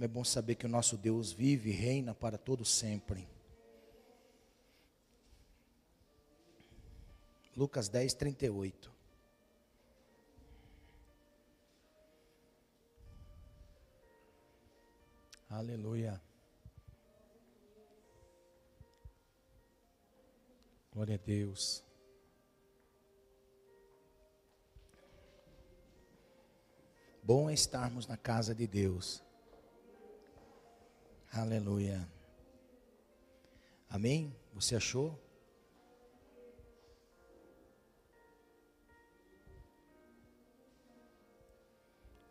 Como é bom saber que o nosso Deus vive e reina para todo sempre. Lucas 10, 38. Aleluia. Glória a Deus. Bom é estarmos na casa de Deus. Aleluia. Amém? Você achou?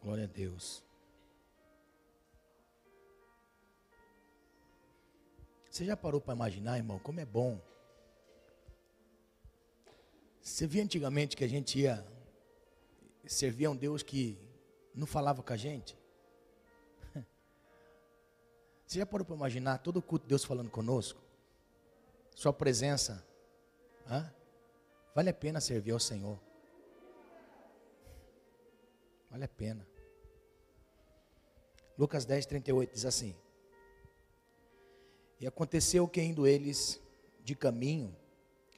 Glória a Deus. Você já parou para imaginar, irmão, como é bom? Você via antigamente que a gente ia servir a um Deus que não falava com a gente? Você já parou para imaginar todo o culto de Deus falando conosco? Sua presença. Hã? Vale a pena servir ao Senhor. Vale a pena. Lucas 10, 38 diz assim: E aconteceu que indo eles de caminho,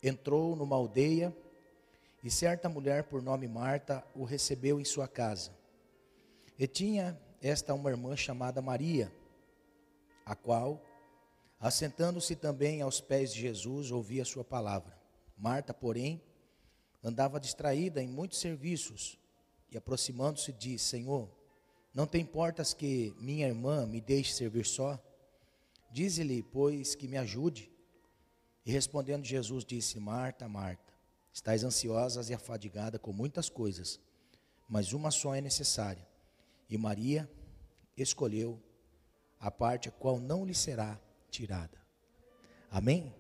entrou numa aldeia, e certa mulher por nome Marta o recebeu em sua casa. E tinha esta uma irmã chamada Maria, a qual, assentando-se também aos pés de Jesus, ouvia sua palavra. Marta, porém, andava distraída em muitos serviços, e aproximando-se disse: Senhor, não te importas que minha irmã me deixe servir só? Dize-lhe, pois, que me ajude. E respondendo Jesus, disse: Marta, Marta, estás ansiosa e afadigada com muitas coisas, mas uma só é necessária. E Maria escolheu a parte a qual não lhe será tirada. Amém?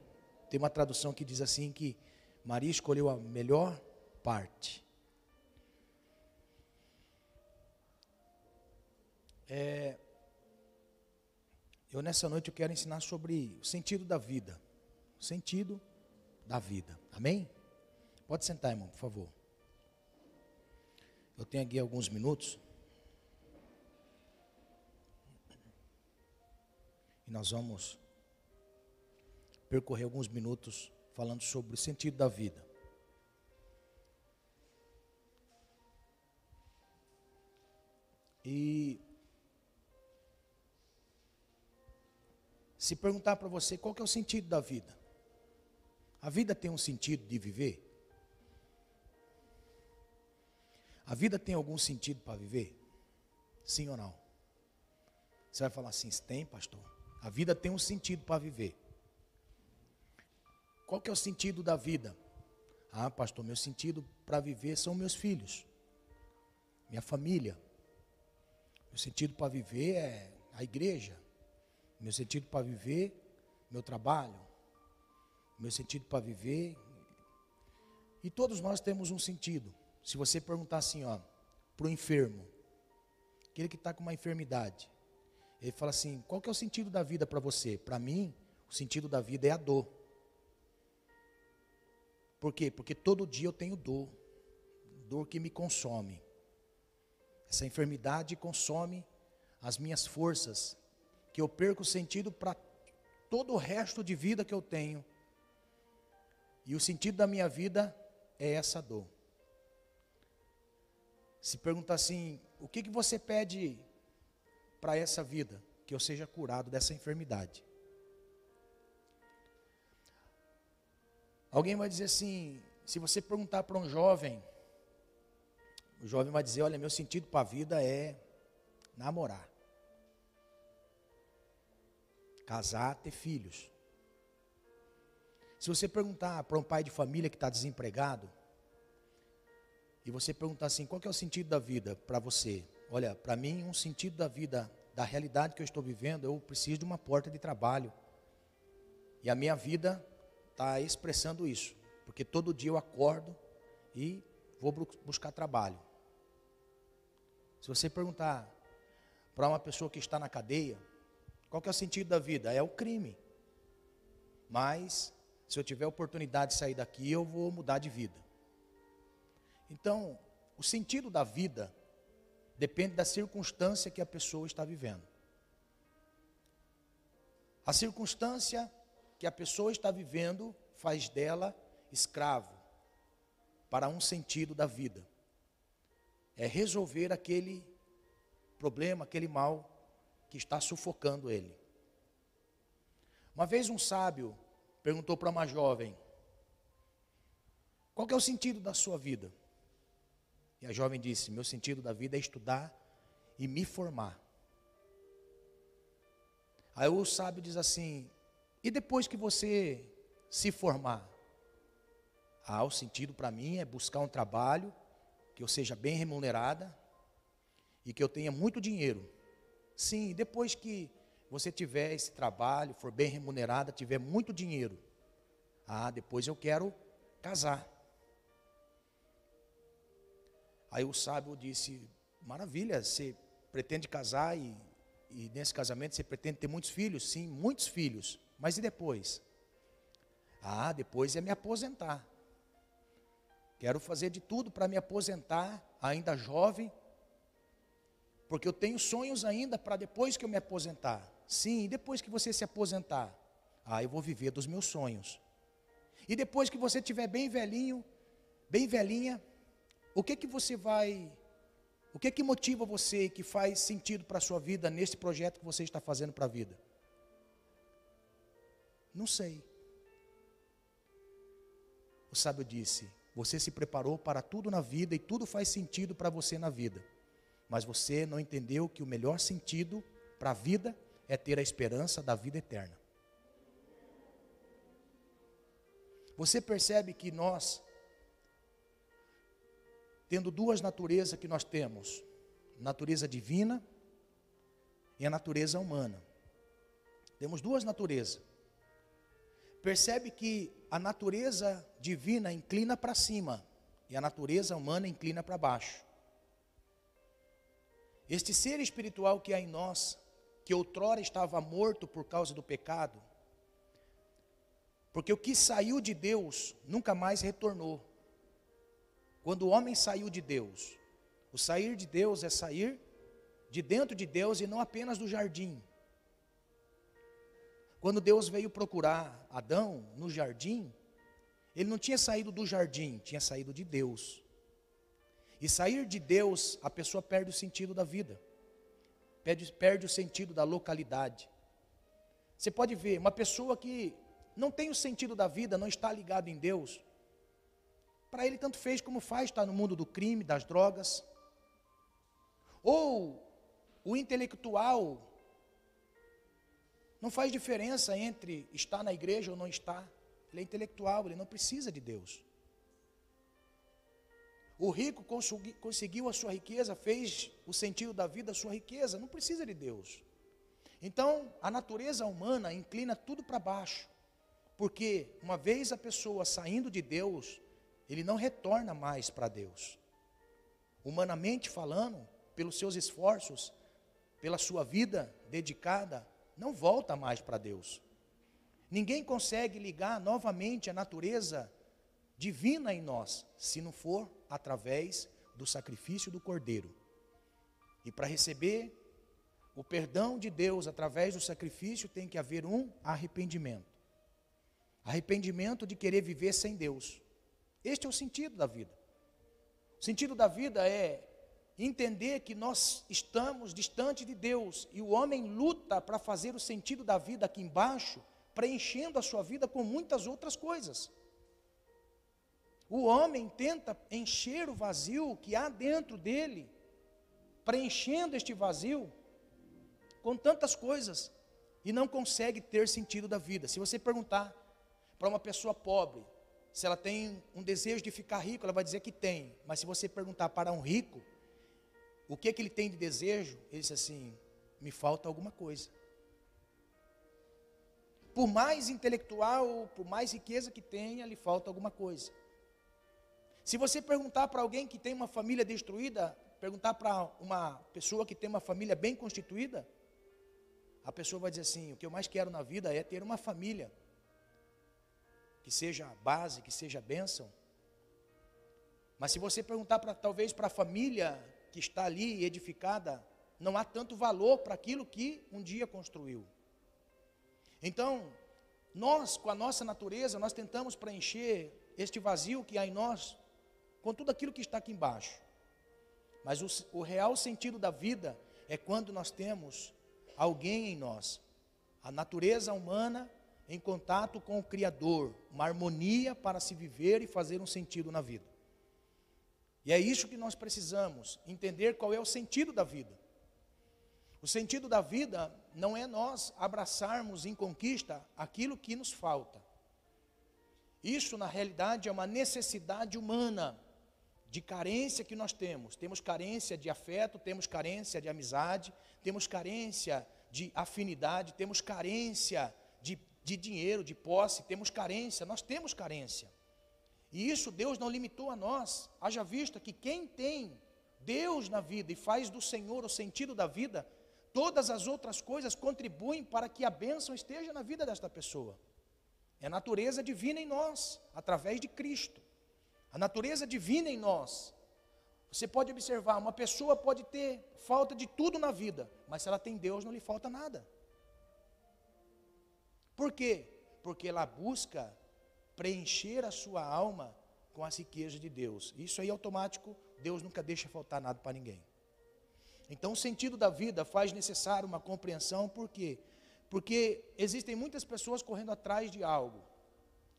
Tem uma tradução que diz assim que Maria escolheu a melhor parte. É, eu nessa noite eu quero ensinar sobre o sentido da vida. O sentido da vida. Amém? Pode sentar, irmão, por favor. Eu tenho aqui alguns minutos. Nós vamos percorrer alguns minutos falando sobre o sentido da vida. E se perguntar para você qual é o sentido da vida. A vida tem um sentido de viver? A vida tem algum sentido para viver? Sim ou não? Você vai falar assim, tem, pastor? A vida tem um sentido para viver. Qual que é o sentido da vida? Ah, pastor, meu sentido para viver são meus filhos, minha família. Meu sentido para viver é a igreja. Meu sentido para viver, meu trabalho. Meu sentido para viver. E todos nós temos um sentido. Se você perguntar assim, ó, para o enfermo, aquele que está com uma enfermidade, ele fala assim: qual que é o sentido da vida para você? Para mim, o sentido da vida é a dor. Por quê? Porque todo dia eu tenho dor, dor que me consome. Essa enfermidade consome as minhas forças, que eu perco o sentido para todo o resto de vida que eu tenho. E o sentido da minha vida é essa dor. Se perguntar assim, o que, que você pede para essa vida, que eu seja curado dessa enfermidade. Alguém vai dizer assim: se você perguntar para um jovem, o jovem vai dizer: Olha, meu sentido para a vida é namorar, casar, ter filhos. Se você perguntar para um pai de família que está desempregado, e você perguntar assim: qual é o sentido da vida para você? Olha, para mim, um sentido da vida, da realidade que eu estou vivendo, eu preciso de uma porta de trabalho. E a minha vida está expressando isso, porque todo dia eu acordo e vou buscar trabalho. Se você perguntar para uma pessoa que está na cadeia, qual que é o sentido da vida? É o crime. Mas, se eu tiver oportunidade de sair daqui, eu vou mudar de vida. Então, o sentido da vida depende da circunstância que a pessoa está vivendo. A circunstância que a pessoa está vivendo faz dela escravo para um sentido da vida. É resolver aquele problema, aquele mal que está sufocando ele. Uma vez um sábio perguntou para uma jovem: Qual é o sentido da sua vida? E a jovem disse: Meu sentido da vida é estudar e me formar. Aí o sábio diz assim: E depois que você se formar? Ah, o sentido para mim é buscar um trabalho que eu seja bem remunerada e que eu tenha muito dinheiro. Sim, depois que você tiver esse trabalho, for bem remunerada, tiver muito dinheiro, ah, depois eu quero casar. Aí o sábio disse: Maravilha, você pretende casar e, e nesse casamento você pretende ter muitos filhos? Sim, muitos filhos. Mas e depois? Ah, depois é me aposentar. Quero fazer de tudo para me aposentar, ainda jovem, porque eu tenho sonhos ainda para depois que eu me aposentar. Sim, e depois que você se aposentar? Ah, eu vou viver dos meus sonhos. E depois que você estiver bem velhinho, bem velhinha, o que que você vai, o que que motiva você, que faz sentido para a sua vida nesse projeto que você está fazendo para a vida? Não sei. O sábio disse: Você se preparou para tudo na vida e tudo faz sentido para você na vida. Mas você não entendeu que o melhor sentido para a vida é ter a esperança da vida eterna. Você percebe que nós, tendo duas naturezas que nós temos, natureza divina e a natureza humana. Temos duas naturezas. Percebe que a natureza divina inclina para cima e a natureza humana inclina para baixo. Este ser espiritual que há em nós, que outrora estava morto por causa do pecado, porque o que saiu de Deus nunca mais retornou. Quando o homem saiu de Deus, o sair de Deus é sair de dentro de Deus e não apenas do jardim. Quando Deus veio procurar Adão no jardim, ele não tinha saído do jardim, tinha saído de Deus. E sair de Deus, a pessoa perde o sentido da vida, perde, perde o sentido da localidade. Você pode ver, uma pessoa que não tem o sentido da vida, não está ligado em Deus, para ele tanto fez como faz está no mundo do crime, das drogas. Ou o intelectual não faz diferença entre estar na igreja ou não estar. Ele é intelectual, ele não precisa de Deus. O rico conseguiu a sua riqueza, fez o sentido da vida a sua riqueza, não precisa de Deus. Então, a natureza humana inclina tudo para baixo. Porque uma vez a pessoa saindo de Deus, ele não retorna mais para Deus. Humanamente falando, pelos seus esforços, pela sua vida dedicada, não volta mais para Deus. Ninguém consegue ligar novamente a natureza divina em nós, se não for através do sacrifício do Cordeiro. E para receber o perdão de Deus através do sacrifício, tem que haver um arrependimento. Arrependimento de querer viver sem Deus. Este é o sentido da vida. O sentido da vida é entender que nós estamos distante de Deus e o homem luta para fazer o sentido da vida aqui embaixo, preenchendo a sua vida com muitas outras coisas. O homem tenta encher o vazio que há dentro dele, preenchendo este vazio com tantas coisas e não consegue ter sentido da vida. Se você perguntar para uma pessoa pobre, se ela tem um desejo de ficar rico, ela vai dizer que tem. Mas se você perguntar para um rico, o que, é que ele tem de desejo, ele diz assim: me falta alguma coisa. Por mais intelectual, por mais riqueza que tenha, lhe falta alguma coisa. Se você perguntar para alguém que tem uma família destruída, perguntar para uma pessoa que tem uma família bem constituída, a pessoa vai dizer assim: o que eu mais quero na vida é ter uma família que seja base, que seja bênção. Mas se você perguntar para talvez para a família que está ali edificada, não há tanto valor para aquilo que um dia construiu. Então, nós, com a nossa natureza, nós tentamos preencher este vazio que há em nós com tudo aquilo que está aqui embaixo. Mas o, o real sentido da vida é quando nós temos alguém em nós, a natureza humana em contato com o Criador, uma harmonia para se viver e fazer um sentido na vida. E é isso que nós precisamos, entender qual é o sentido da vida. O sentido da vida não é nós abraçarmos em conquista aquilo que nos falta. Isso, na realidade, é uma necessidade humana, de carência que nós temos. Temos carência de afeto, temos carência de amizade, temos carência de afinidade, temos carência de, de dinheiro, de posse, temos carência, nós temos carência. E isso Deus não limitou a nós. Haja vista que quem tem Deus na vida e faz do Senhor o sentido da vida, todas as outras coisas contribuem para que a bênção esteja na vida desta pessoa. É a natureza divina em nós, através de Cristo. A natureza divina em nós. Você pode observar, uma pessoa pode ter falta de tudo na vida, mas se ela tem Deus, não lhe falta nada. Por quê? Porque ela busca preencher a sua alma com as riquezas de Deus. Isso aí é automático, Deus nunca deixa faltar nada para ninguém. Então, o sentido da vida faz necessário uma compreensão, por quê? Porque existem muitas pessoas correndo atrás de algo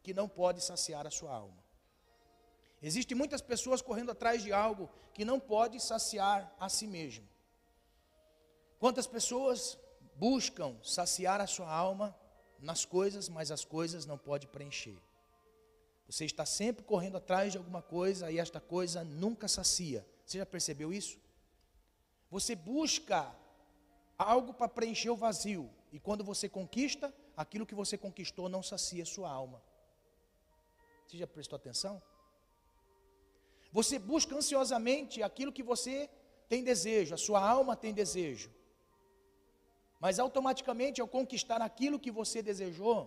que não pode saciar a sua alma. Existem muitas pessoas correndo atrás de algo que não pode saciar a si mesmo. Quantas pessoas buscam saciar a sua alma nas coisas, mas as coisas não pode preencher. Você está sempre correndo atrás de alguma coisa e esta coisa nunca sacia. Você já percebeu isso? Você busca algo para preencher o vazio, e quando você conquista, aquilo que você conquistou não sacia sua alma. Você já prestou atenção? Você busca ansiosamente aquilo que você tem desejo, a sua alma tem desejo. Mas automaticamente, ao conquistar aquilo que você desejou,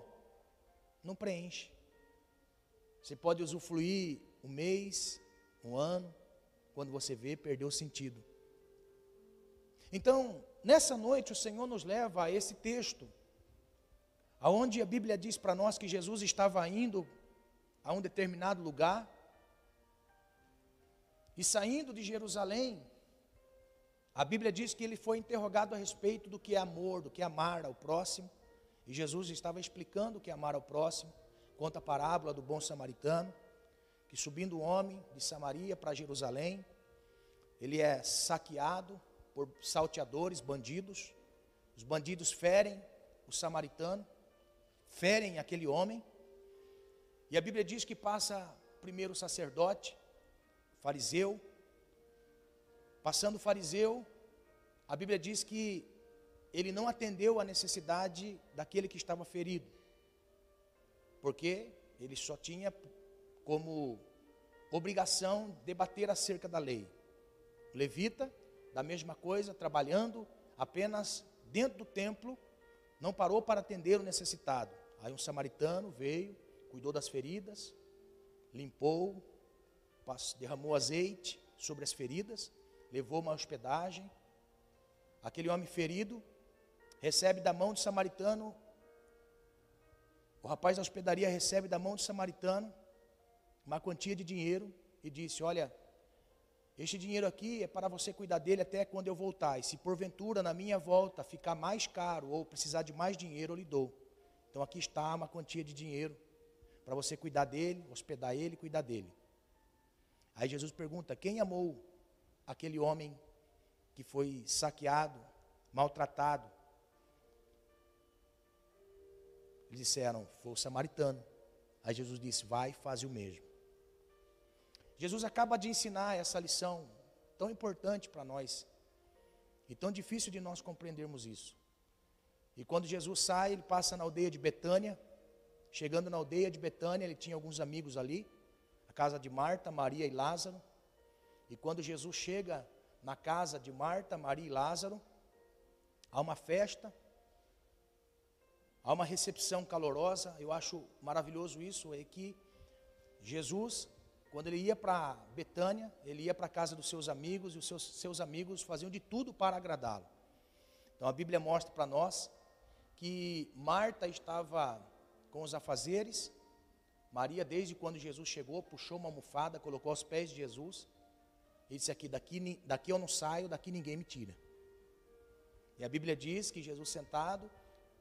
não preenche. Você pode usufruir um mês, um ano, quando você vê, perdeu o sentido. Então, nessa noite, o Senhor nos leva a esse texto, aonde a Bíblia diz para nós que Jesus estava indo a um determinado lugar, e saindo de Jerusalém, a Bíblia diz que ele foi interrogado a respeito do que é amor, do que é amar ao próximo, e Jesus estava explicando o que é amar ao próximo conta a parábola do bom samaritano, que subindo o homem de Samaria para Jerusalém, ele é saqueado por salteadores, bandidos. Os bandidos ferem o samaritano, ferem aquele homem. E a Bíblia diz que passa primeiro o sacerdote, fariseu. Passando o fariseu, a Bíblia diz que ele não atendeu à necessidade daquele que estava ferido porque ele só tinha como obrigação debater acerca da lei. Levita, da mesma coisa, trabalhando apenas dentro do templo, não parou para atender o necessitado. Aí um samaritano veio, cuidou das feridas, limpou, derramou azeite sobre as feridas, levou uma hospedagem. Aquele homem ferido recebe da mão do samaritano o rapaz da hospedaria recebe da mão do samaritano uma quantia de dinheiro e disse: Olha, este dinheiro aqui é para você cuidar dele até quando eu voltar. E se porventura na minha volta ficar mais caro ou precisar de mais dinheiro, eu lhe dou. Então aqui está uma quantia de dinheiro para você cuidar dele, hospedar ele cuidar dele. Aí Jesus pergunta: Quem amou aquele homem que foi saqueado, maltratado? Eles disseram, foi o samaritano. Aí Jesus disse, vai, faz o mesmo. Jesus acaba de ensinar essa lição tão importante para nós. E tão difícil de nós compreendermos isso. E quando Jesus sai, ele passa na aldeia de Betânia. Chegando na aldeia de Betânia, ele tinha alguns amigos ali, a casa de Marta, Maria e Lázaro. E quando Jesus chega na casa de Marta, Maria e Lázaro, há uma festa, Há uma recepção calorosa, eu acho maravilhoso isso, é que Jesus, quando ele ia para Betânia, ele ia para a casa dos seus amigos e os seus, seus amigos faziam de tudo para agradá-lo. Então a Bíblia mostra para nós que Marta estava com os afazeres, Maria, desde quando Jesus chegou, puxou uma almofada, colocou aos pés de Jesus e disse aqui, daqui, daqui eu não saio, daqui ninguém me tira. E a Bíblia diz que Jesus sentado,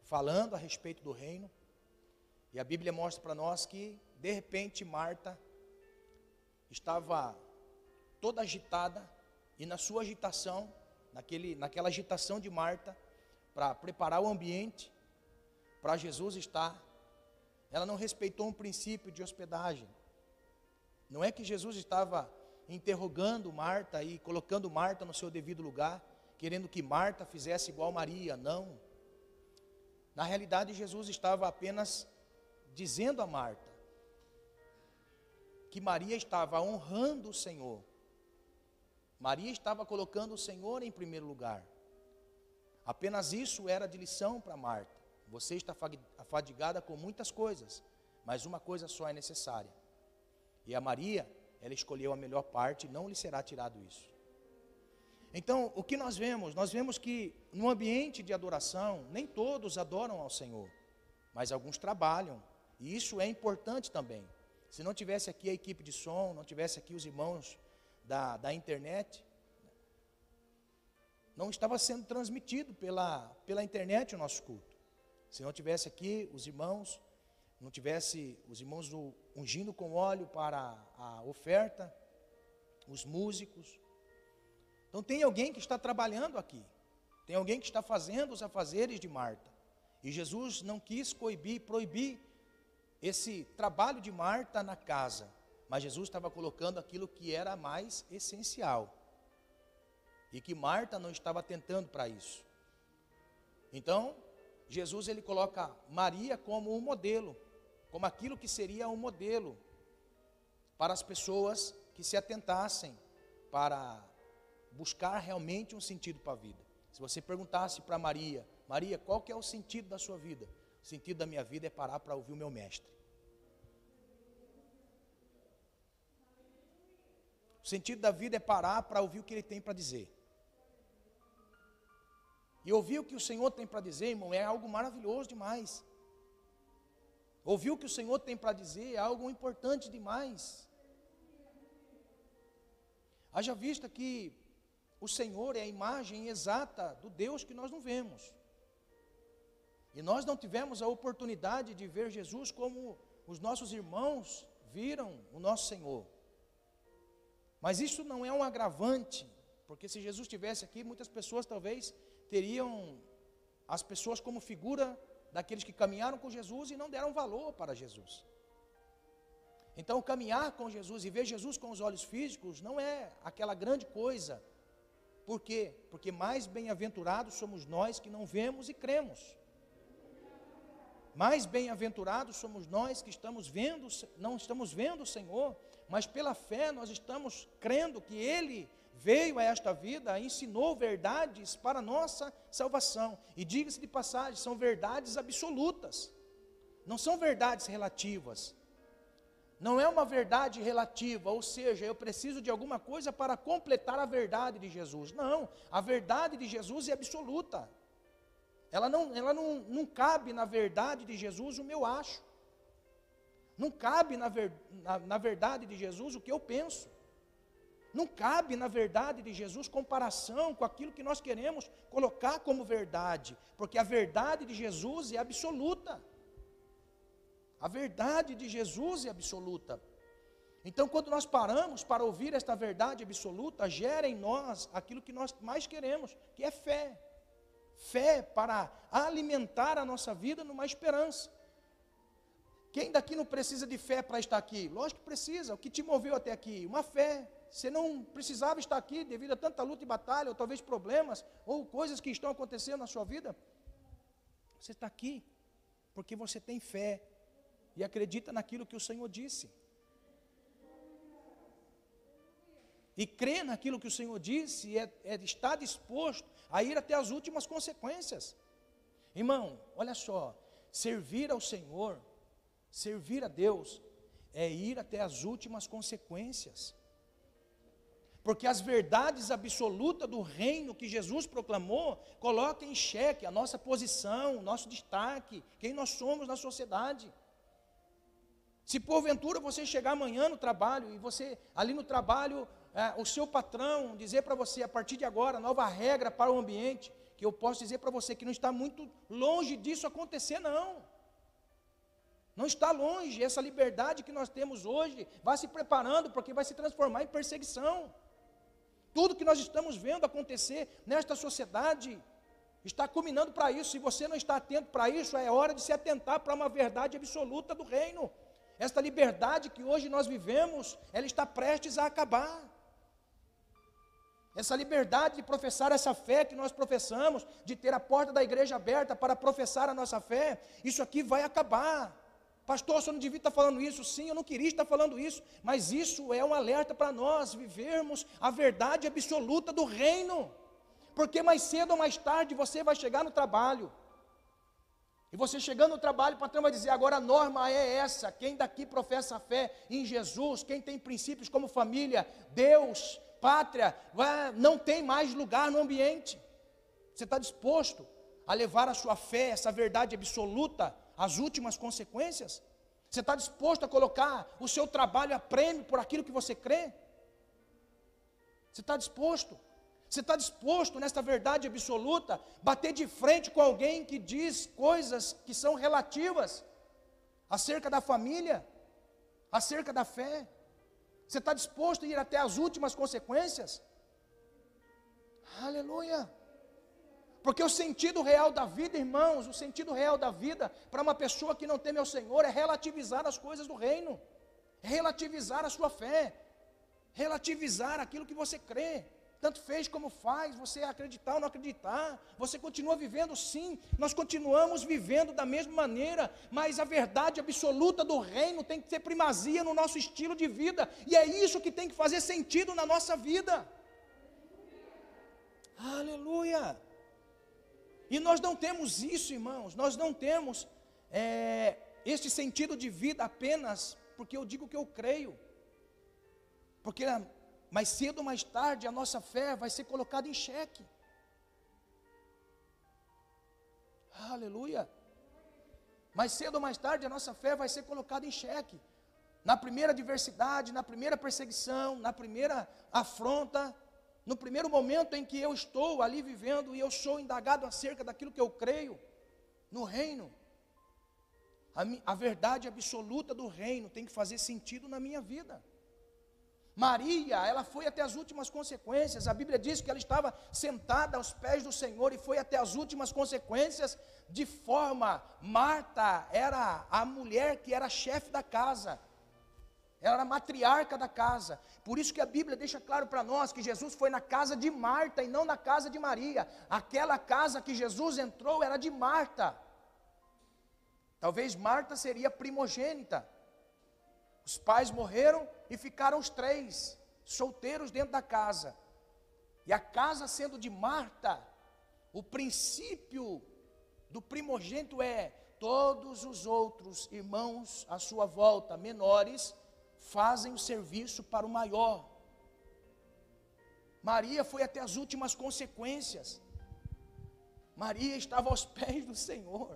falando a respeito do reino, e a Bíblia mostra para nós que, de repente, Marta estava toda agitada, e na sua agitação, naquele, naquela agitação de Marta, para preparar o ambiente para Jesus estar, ela não respeitou um princípio de hospedagem. Não é que Jesus estava interrogando Marta e colocando Marta no seu devido lugar, querendo que Marta fizesse igual Maria, não. Na realidade, Jesus estava apenas dizendo a Marta que Maria estava honrando o Senhor. Maria estava colocando o Senhor em primeiro lugar. Apenas isso era de lição para Marta. Você está afadigada com muitas coisas, mas uma coisa só é necessária. E a Maria, ela escolheu a melhor parte, não lhe será tirado isso. Então, o que nós vemos? Nós vemos que no ambiente de adoração, nem todos adoram ao Senhor, mas alguns trabalham, e isso é importante também. Se não tivesse aqui a equipe de som, não tivesse aqui os irmãos da, da internet, não estava sendo transmitido pela, pela internet o nosso culto. Se não tivesse aqui os irmãos, não tivesse os irmãos ungindo com óleo para a oferta, os músicos. Então tem alguém que está trabalhando aqui. Tem alguém que está fazendo os afazeres de Marta. E Jesus não quis coibir, proibir esse trabalho de Marta na casa. Mas Jesus estava colocando aquilo que era mais essencial. E que Marta não estava tentando para isso. Então, Jesus ele coloca Maria como um modelo, como aquilo que seria um modelo para as pessoas que se atentassem para buscar realmente um sentido para a vida. Se você perguntasse para Maria, Maria, qual que é o sentido da sua vida? O sentido da minha vida é parar para ouvir o meu mestre. O sentido da vida é parar para ouvir o que ele tem para dizer. E ouvir o que o Senhor tem para dizer, irmão, é algo maravilhoso demais. Ouvir o que o Senhor tem para dizer é algo importante demais. Haja vista que o Senhor é a imagem exata do Deus que nós não vemos. E nós não tivemos a oportunidade de ver Jesus como os nossos irmãos viram o nosso Senhor. Mas isso não é um agravante, porque se Jesus estivesse aqui, muitas pessoas talvez teriam as pessoas como figura daqueles que caminharam com Jesus e não deram valor para Jesus. Então, caminhar com Jesus e ver Jesus com os olhos físicos não é aquela grande coisa. Por quê? Porque mais bem-aventurados somos nós que não vemos e cremos. Mais bem-aventurados somos nós que estamos vendo, não estamos vendo o Senhor, mas pela fé nós estamos crendo que Ele veio a esta vida, ensinou verdades para nossa salvação. E diga-se de passagem, são verdades absolutas. Não são verdades relativas. Não é uma verdade relativa, ou seja, eu preciso de alguma coisa para completar a verdade de Jesus. Não, a verdade de Jesus é absoluta. Ela não, ela não, não cabe na verdade de Jesus o meu acho. Não cabe na, ver, na, na verdade de Jesus o que eu penso. Não cabe, na verdade de Jesus, comparação com aquilo que nós queremos colocar como verdade, porque a verdade de Jesus é absoluta. A verdade de Jesus é absoluta. Então, quando nós paramos para ouvir esta verdade absoluta, gera em nós aquilo que nós mais queremos, que é fé. Fé para alimentar a nossa vida numa esperança. Quem daqui não precisa de fé para estar aqui? Lógico que precisa. O que te moveu até aqui? Uma fé. Você não precisava estar aqui devido a tanta luta e batalha, ou talvez problemas, ou coisas que estão acontecendo na sua vida. Você está aqui porque você tem fé e acredita naquilo que o Senhor disse. E crê naquilo que o Senhor disse e é, é, está disposto a ir até as últimas consequências. Irmão, olha só, servir ao Senhor, servir a Deus, é ir até as últimas consequências. Porque as verdades absolutas do reino que Jesus proclamou colocam em xeque a nossa posição, nosso destaque, quem nós somos na sociedade. Se porventura você chegar amanhã no trabalho e você, ali no trabalho, é, o seu patrão dizer para você, a partir de agora, nova regra para o ambiente, que eu posso dizer para você que não está muito longe disso acontecer, não. Não está longe, essa liberdade que nós temos hoje vai se preparando, porque vai se transformar em perseguição. Tudo que nós estamos vendo acontecer nesta sociedade está culminando para isso. Se você não está atento para isso, é hora de se atentar para uma verdade absoluta do reino. Esta liberdade que hoje nós vivemos, ela está prestes a acabar. Essa liberdade de professar essa fé que nós professamos, de ter a porta da igreja aberta para professar a nossa fé, isso aqui vai acabar. Pastor, você não devia estar falando isso. Sim, eu não queria estar falando isso, mas isso é um alerta para nós vivermos a verdade absoluta do reino. Porque mais cedo ou mais tarde você vai chegar no trabalho. E você chegando no trabalho, o patrão vai dizer: agora a norma é essa. Quem daqui professa a fé em Jesus, quem tem princípios como família, Deus, pátria, não tem mais lugar no ambiente. Você está disposto a levar a sua fé, essa verdade absoluta, as últimas consequências? Você está disposto a colocar o seu trabalho a prêmio por aquilo que você crê? Você está disposto? Você está disposto, nesta verdade absoluta, bater de frente com alguém que diz coisas que são relativas acerca da família, acerca da fé? Você está disposto a ir até as últimas consequências? Aleluia! Porque o sentido real da vida, irmãos, o sentido real da vida para uma pessoa que não teme ao Senhor é relativizar as coisas do reino, é relativizar a sua fé, relativizar aquilo que você crê. Tanto fez como faz, você acreditar ou não acreditar, você continua vivendo sim, nós continuamos vivendo da mesma maneira, mas a verdade absoluta do reino tem que ter primazia no nosso estilo de vida, e é isso que tem que fazer sentido na nossa vida. Aleluia! E nós não temos isso, irmãos, nós não temos é, este sentido de vida apenas porque eu digo que eu creio, porque mais cedo ou mais tarde a nossa fé vai ser colocada em xeque. Aleluia. Mais cedo ou mais tarde a nossa fé vai ser colocada em xeque. Na primeira adversidade, na primeira perseguição, na primeira afronta, no primeiro momento em que eu estou ali vivendo e eu sou indagado acerca daquilo que eu creio no reino, a, a, verdade absoluta do reino tem que fazer sentido na minha vida. Maria, ela foi até as últimas consequências. A Bíblia diz que ela estava sentada aos pés do Senhor e foi até as últimas consequências, de forma Marta era a mulher que era chefe da casa. Ela era matriarca da casa. Por isso que a Bíblia deixa claro para nós que Jesus foi na casa de Marta e não na casa de Maria. Aquela casa que Jesus entrou era de Marta. Talvez Marta seria primogênita. Os pais morreram e ficaram os três solteiros dentro da casa. E a casa sendo de Marta, o princípio do primogênito é todos os outros irmãos à sua volta, menores, fazem o serviço para o maior. Maria foi até as últimas consequências. Maria estava aos pés do Senhor.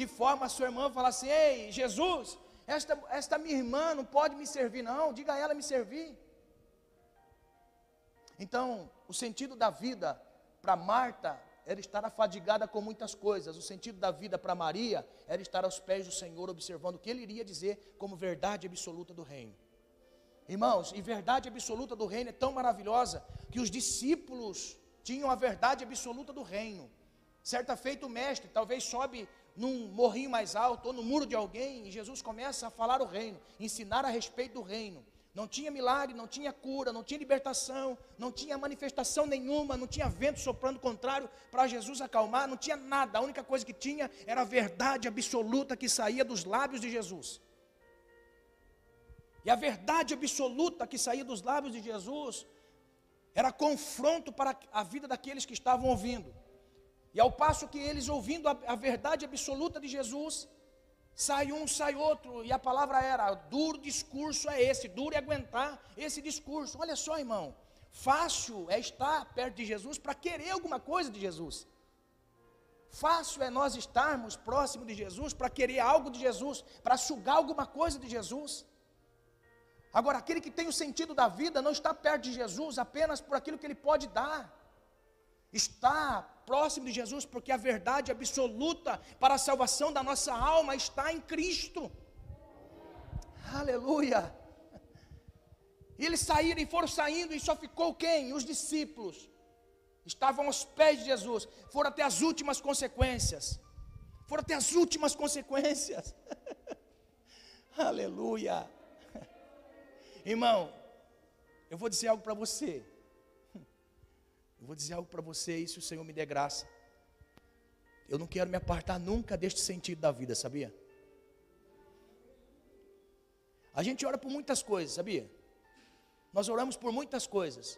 De forma a sua irmã falar assim: Ei, Jesus, esta, esta minha irmã não pode me servir, não, diga a ela me servir. Então, o sentido da vida para Marta era estar afadigada com muitas coisas. O sentido da vida para Maria era estar aos pés do Senhor, observando o que ele iria dizer como verdade absoluta do reino. Irmãos, e verdade absoluta do reino é tão maravilhosa que os discípulos tinham a verdade absoluta do reino. Certa feita o mestre talvez sobe num morrinho mais alto ou no muro de alguém e Jesus começa a falar o reino, ensinar a respeito do reino. Não tinha milagre, não tinha cura, não tinha libertação, não tinha manifestação nenhuma, não tinha vento soprando contrário para Jesus acalmar, não tinha nada. A única coisa que tinha era a verdade absoluta que saía dos lábios de Jesus. E a verdade absoluta que saía dos lábios de Jesus era confronto para a vida daqueles que estavam ouvindo. E ao passo que eles ouvindo a, a verdade absoluta de Jesus, Sai um, sai outro, e a palavra era: duro discurso é esse, duro é aguentar esse discurso. Olha só, irmão, fácil é estar perto de Jesus para querer alguma coisa de Jesus. Fácil é nós estarmos próximo de Jesus para querer algo de Jesus, para sugar alguma coisa de Jesus. Agora, aquele que tem o sentido da vida não está perto de Jesus apenas por aquilo que ele pode dar está próximo de Jesus, porque a verdade absoluta para a salvação da nossa alma está em Cristo. Aleluia. E eles saíram e foram saindo, e só ficou quem? Os discípulos. Estavam aos pés de Jesus, foram até as últimas consequências. Foram até as últimas consequências. Aleluia. Irmão, eu vou dizer algo para você. Eu vou dizer algo para você, e se o Senhor me der graça. Eu não quero me apartar nunca deste sentido da vida, sabia? A gente ora por muitas coisas, sabia? Nós oramos por muitas coisas.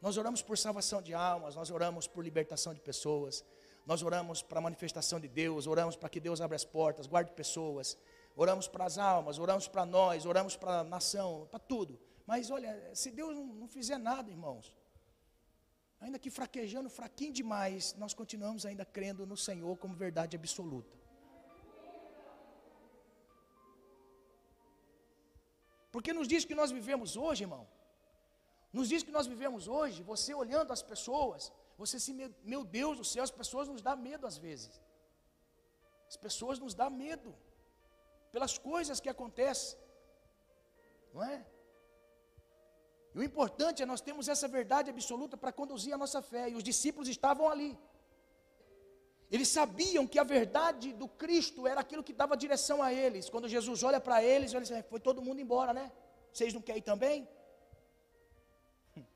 Nós oramos por salvação de almas, nós oramos por libertação de pessoas, nós oramos para a manifestação de Deus, oramos para que Deus abra as portas, guarde pessoas, oramos para as almas, oramos para nós, oramos para a nação, para tudo. Mas olha, se Deus não fizer nada, irmãos, ainda que fraquejando, fraquinho demais, nós continuamos ainda crendo no Senhor como verdade absoluta. Porque nos dias que nós vivemos hoje, irmão, nos dias que nós vivemos hoje, você olhando as pessoas, você se, meu Deus do céu, as pessoas nos dão medo às vezes. As pessoas nos dão medo pelas coisas que acontecem, não é? E o importante é nós termos essa verdade absoluta para conduzir a nossa fé. E os discípulos estavam ali. Eles sabiam que a verdade do Cristo era aquilo que dava direção a eles. Quando Jesus olha para eles, ele diz, foi todo mundo embora, né? Vocês não querem ir também?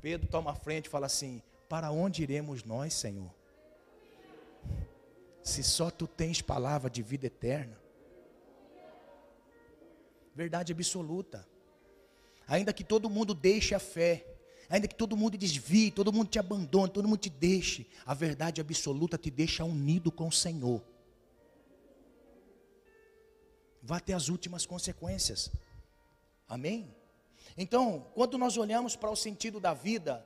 Pedro toma a frente e fala assim: Para onde iremos nós, Senhor? Se só tu tens palavra de vida eterna. Verdade absoluta. Ainda que todo mundo deixe a fé, ainda que todo mundo desvie, todo mundo te abandone, todo mundo te deixe, a verdade absoluta te deixa unido com o Senhor. Vá até as últimas consequências. Amém? Então, quando nós olhamos para o sentido da vida,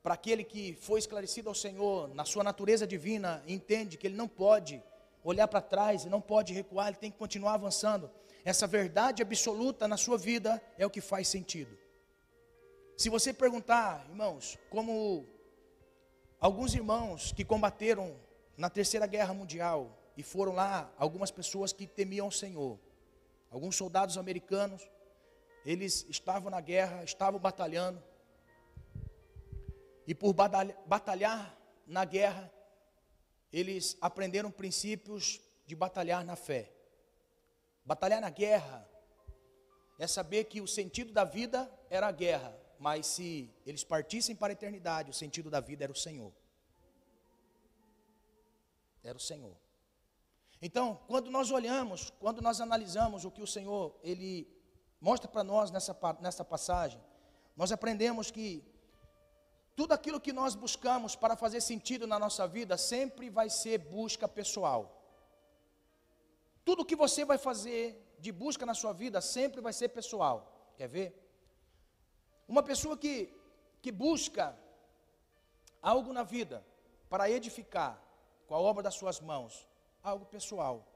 para aquele que foi esclarecido ao Senhor na sua natureza divina, entende que ele não pode olhar para trás, não pode recuar, ele tem que continuar avançando essa verdade absoluta na sua vida é o que faz sentido. Se você perguntar, irmãos, como alguns irmãos que combateram na Terceira Guerra Mundial e foram lá algumas pessoas que temiam o Senhor, alguns soldados americanos, eles estavam na guerra, estavam batalhando, e por batalhar na guerra, eles aprenderam princípios de batalhar na fé. Batalhar na guerra é saber que o sentido da vida era a guerra, mas se eles partissem para a eternidade, o sentido da vida era o Senhor. Era o Senhor. Então, quando nós olhamos, quando nós analisamos o que o Senhor ele mostra para nós nessa, nessa passagem, nós aprendemos que tudo aquilo que nós buscamos para fazer sentido na nossa vida sempre vai ser busca pessoal. Tudo que você vai fazer de busca na sua vida sempre vai ser pessoal. Quer ver? Uma pessoa que, que busca algo na vida para edificar com a obra das suas mãos, algo pessoal.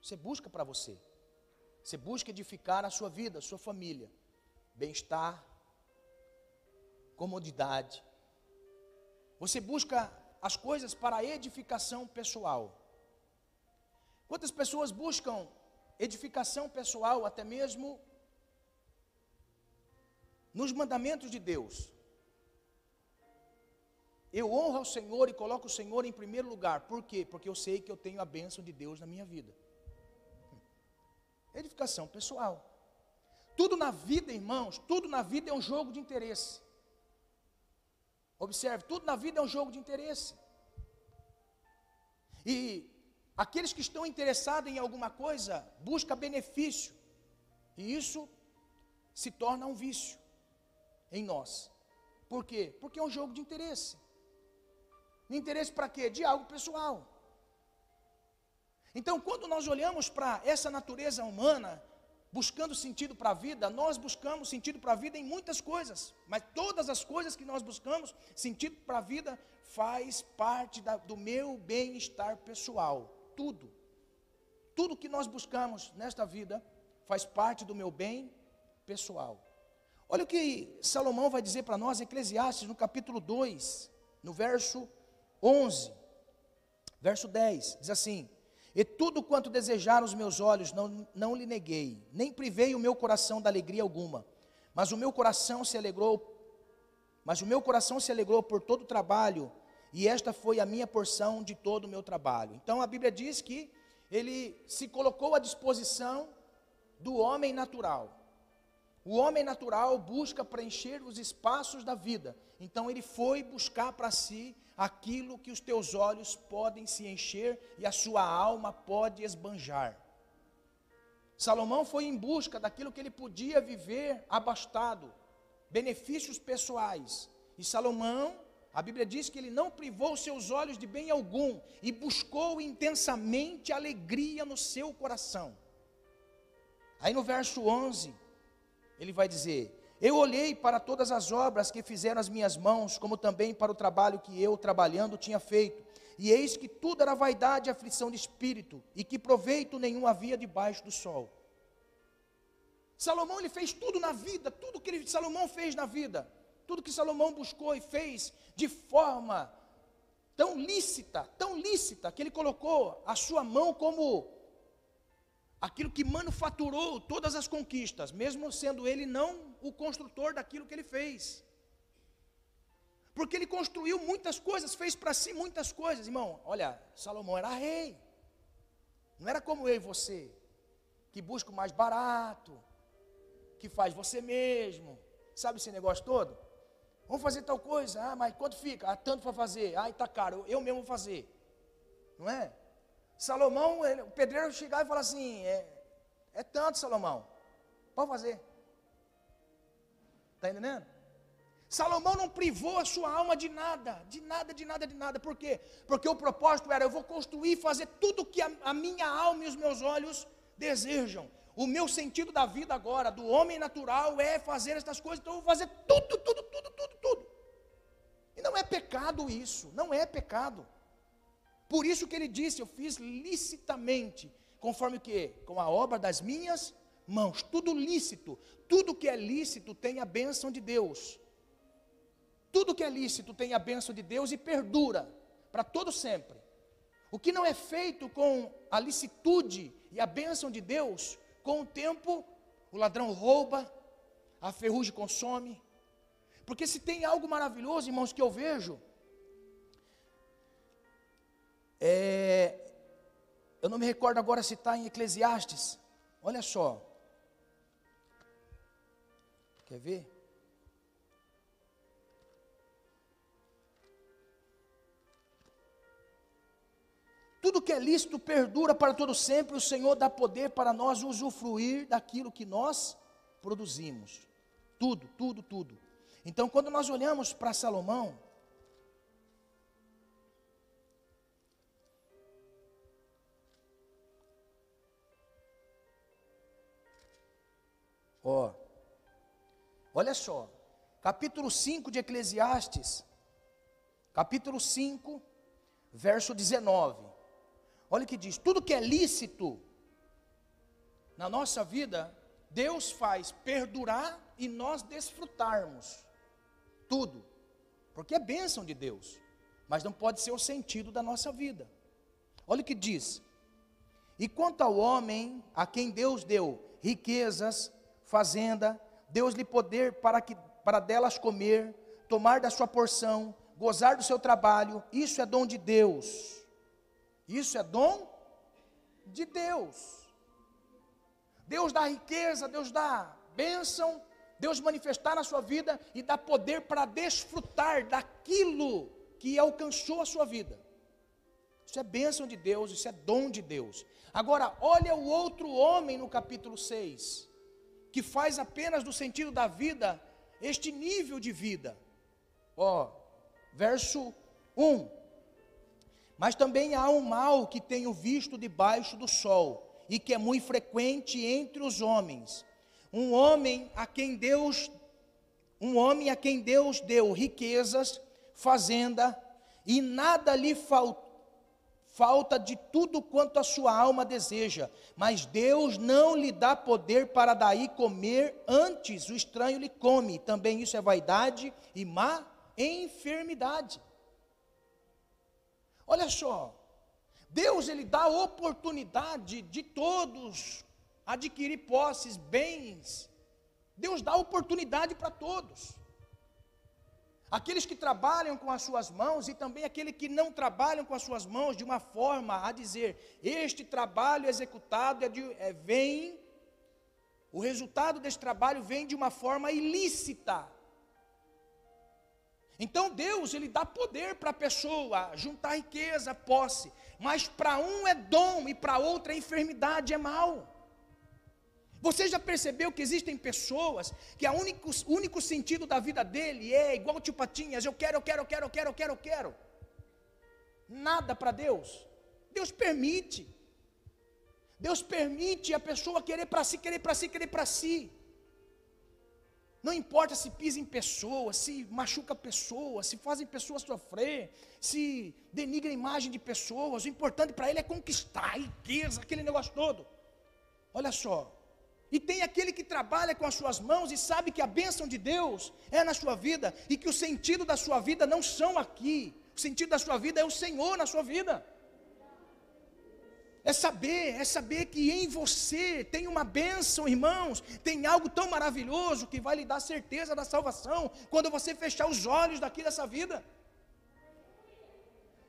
Você busca para você. Você busca edificar a sua vida, a sua família, bem-estar, comodidade. Você busca as coisas para edificação pessoal. Quantas pessoas buscam edificação pessoal, até mesmo nos mandamentos de Deus? Eu honro ao Senhor e coloco o Senhor em primeiro lugar. Por quê? Porque eu sei que eu tenho a bênção de Deus na minha vida. Edificação pessoal. Tudo na vida, irmãos, tudo na vida é um jogo de interesse. Observe, tudo na vida é um jogo de interesse. E Aqueles que estão interessados em alguma coisa buscam benefício, e isso se torna um vício em nós. Por quê? Porque é um jogo de interesse. Interesse para quê? De algo pessoal. Então, quando nós olhamos para essa natureza humana, buscando sentido para a vida, nós buscamos sentido para a vida em muitas coisas, mas todas as coisas que nós buscamos sentido para a vida faz parte da, do meu bem-estar pessoal, tudo. Tudo que nós buscamos nesta vida faz parte do meu bem pessoal. Olha o que Salomão vai dizer para nós Eclesiastes, no capítulo 2, no verso 11, verso 10, diz assim: E tudo quanto desejaram os meus olhos não, não lhe neguei, nem privei o meu coração da alegria alguma, mas o meu coração se alegrou, mas o meu coração se alegrou por todo o trabalho, e esta foi a minha porção de todo o meu trabalho. Então a Bíblia diz que ele se colocou à disposição do homem natural. O homem natural busca preencher os espaços da vida. Então ele foi buscar para si aquilo que os teus olhos podem se encher e a sua alma pode esbanjar. Salomão foi em busca daquilo que ele podia viver abastado, benefícios pessoais. E Salomão, a Bíblia diz que ele não privou seus olhos de bem algum e buscou intensamente alegria no seu coração. Aí no verso 11, ele vai dizer: Eu olhei para todas as obras que fizeram as minhas mãos, como também para o trabalho que eu, trabalhando, tinha feito. E eis que tudo era vaidade e aflição de espírito, e que proveito nenhum havia debaixo do sol. Salomão ele fez tudo na vida, tudo que ele, Salomão fez na vida, tudo que Salomão buscou e fez de forma tão lícita, tão lícita, que ele colocou a sua mão como aquilo que manufaturou todas as conquistas, mesmo sendo ele não o construtor daquilo que ele fez. Porque ele construiu muitas coisas, fez para si muitas coisas, irmão. Olha, Salomão era rei. Não era como eu e você, que busca o mais barato, que faz você mesmo. Sabe esse negócio todo? Vamos fazer tal coisa, ah, mas quanto fica? Ah, tanto para fazer. Ah, está caro, eu mesmo vou fazer. Não é? Salomão, ele, o pedreiro chegar e falar assim: é, é tanto, Salomão, pode fazer. Está entendendo? Salomão não privou a sua alma de nada, de nada, de nada, de nada. Por quê? Porque o propósito era: eu vou construir fazer tudo que a, a minha alma e os meus olhos desejam. O meu sentido da vida agora, do homem natural, é fazer estas coisas, então eu vou fazer tudo, tudo, tudo, tudo, tudo. E não é pecado isso, não é pecado. Por isso que ele disse: Eu fiz licitamente, conforme o que? Com a obra das minhas mãos. Tudo lícito. Tudo que é lícito tem a bênção de Deus. Tudo que é lícito tem a bênção de Deus e perdura para todo sempre. O que não é feito com a licitude e a bênção de Deus, com o tempo o ladrão rouba, a ferrugem consome. Porque se tem algo maravilhoso, irmãos, que eu vejo, é, eu não me recordo agora se está em Eclesiastes. Olha só. Quer ver? Tudo que é lícito perdura para todo sempre, o Senhor dá poder para nós usufruir daquilo que nós produzimos. Tudo, tudo, tudo. Então, quando nós olhamos para Salomão, Ó, olha só, capítulo 5 de Eclesiastes, capítulo 5, verso 19. Olha o que diz: tudo que é lícito na nossa vida, Deus faz perdurar e nós desfrutarmos. Tudo. Porque é bênção de Deus, mas não pode ser o sentido da nossa vida. Olha o que diz: E quanto ao homem a quem Deus deu riquezas, fazenda, Deus lhe poder para que para delas comer, tomar da sua porção, gozar do seu trabalho, isso é dom de Deus. Isso é dom de Deus. Deus dá riqueza, Deus dá bênção, Deus manifestar na sua vida e dá poder para desfrutar daquilo que alcançou a sua vida. Isso é bênção de Deus, isso é dom de Deus. Agora, olha o outro homem no capítulo 6 que faz apenas do sentido da vida este nível de vida. Ó, verso 1. Mas também há um mal que tenho visto debaixo do sol, e que é muito frequente entre os homens. Um homem a quem Deus um homem a quem Deus deu riquezas, fazenda, e nada lhe falta de tudo quanto a sua alma deseja, mas Deus não lhe dá poder para daí comer, antes o estranho lhe come. Também isso é vaidade e má enfermidade. Olha só, Deus ele dá oportunidade de todos adquirir posses, bens. Deus dá oportunidade para todos. Aqueles que trabalham com as suas mãos e também aqueles que não trabalham com as suas mãos de uma forma a dizer: este trabalho executado é de, é, vem, o resultado desse trabalho vem de uma forma ilícita. Então Deus ele dá poder para a pessoa juntar riqueza, posse, mas para um é dom e para outra é enfermidade, é mal. Você já percebeu que existem pessoas que o único, único sentido da vida dele é igual tio Patinhas, eu quero, eu quero, eu quero, eu quero, eu quero, eu quero. Nada para Deus. Deus permite. Deus permite a pessoa querer para si, querer para si, querer para si. Não importa se pisa em pessoas, se machuca pessoas, se fazem pessoas sofrer, se denigra a imagem de pessoas. O importante para ele é conquistar a riqueza, aquele negócio todo. Olha só, e tem aquele que trabalha com as suas mãos e sabe que a bênção de Deus é na sua vida e que o sentido da sua vida não são aqui. O sentido da sua vida é o Senhor na sua vida. É saber, é saber que em você tem uma bênção, irmãos, tem algo tão maravilhoso que vai lhe dar certeza da salvação quando você fechar os olhos daqui dessa vida.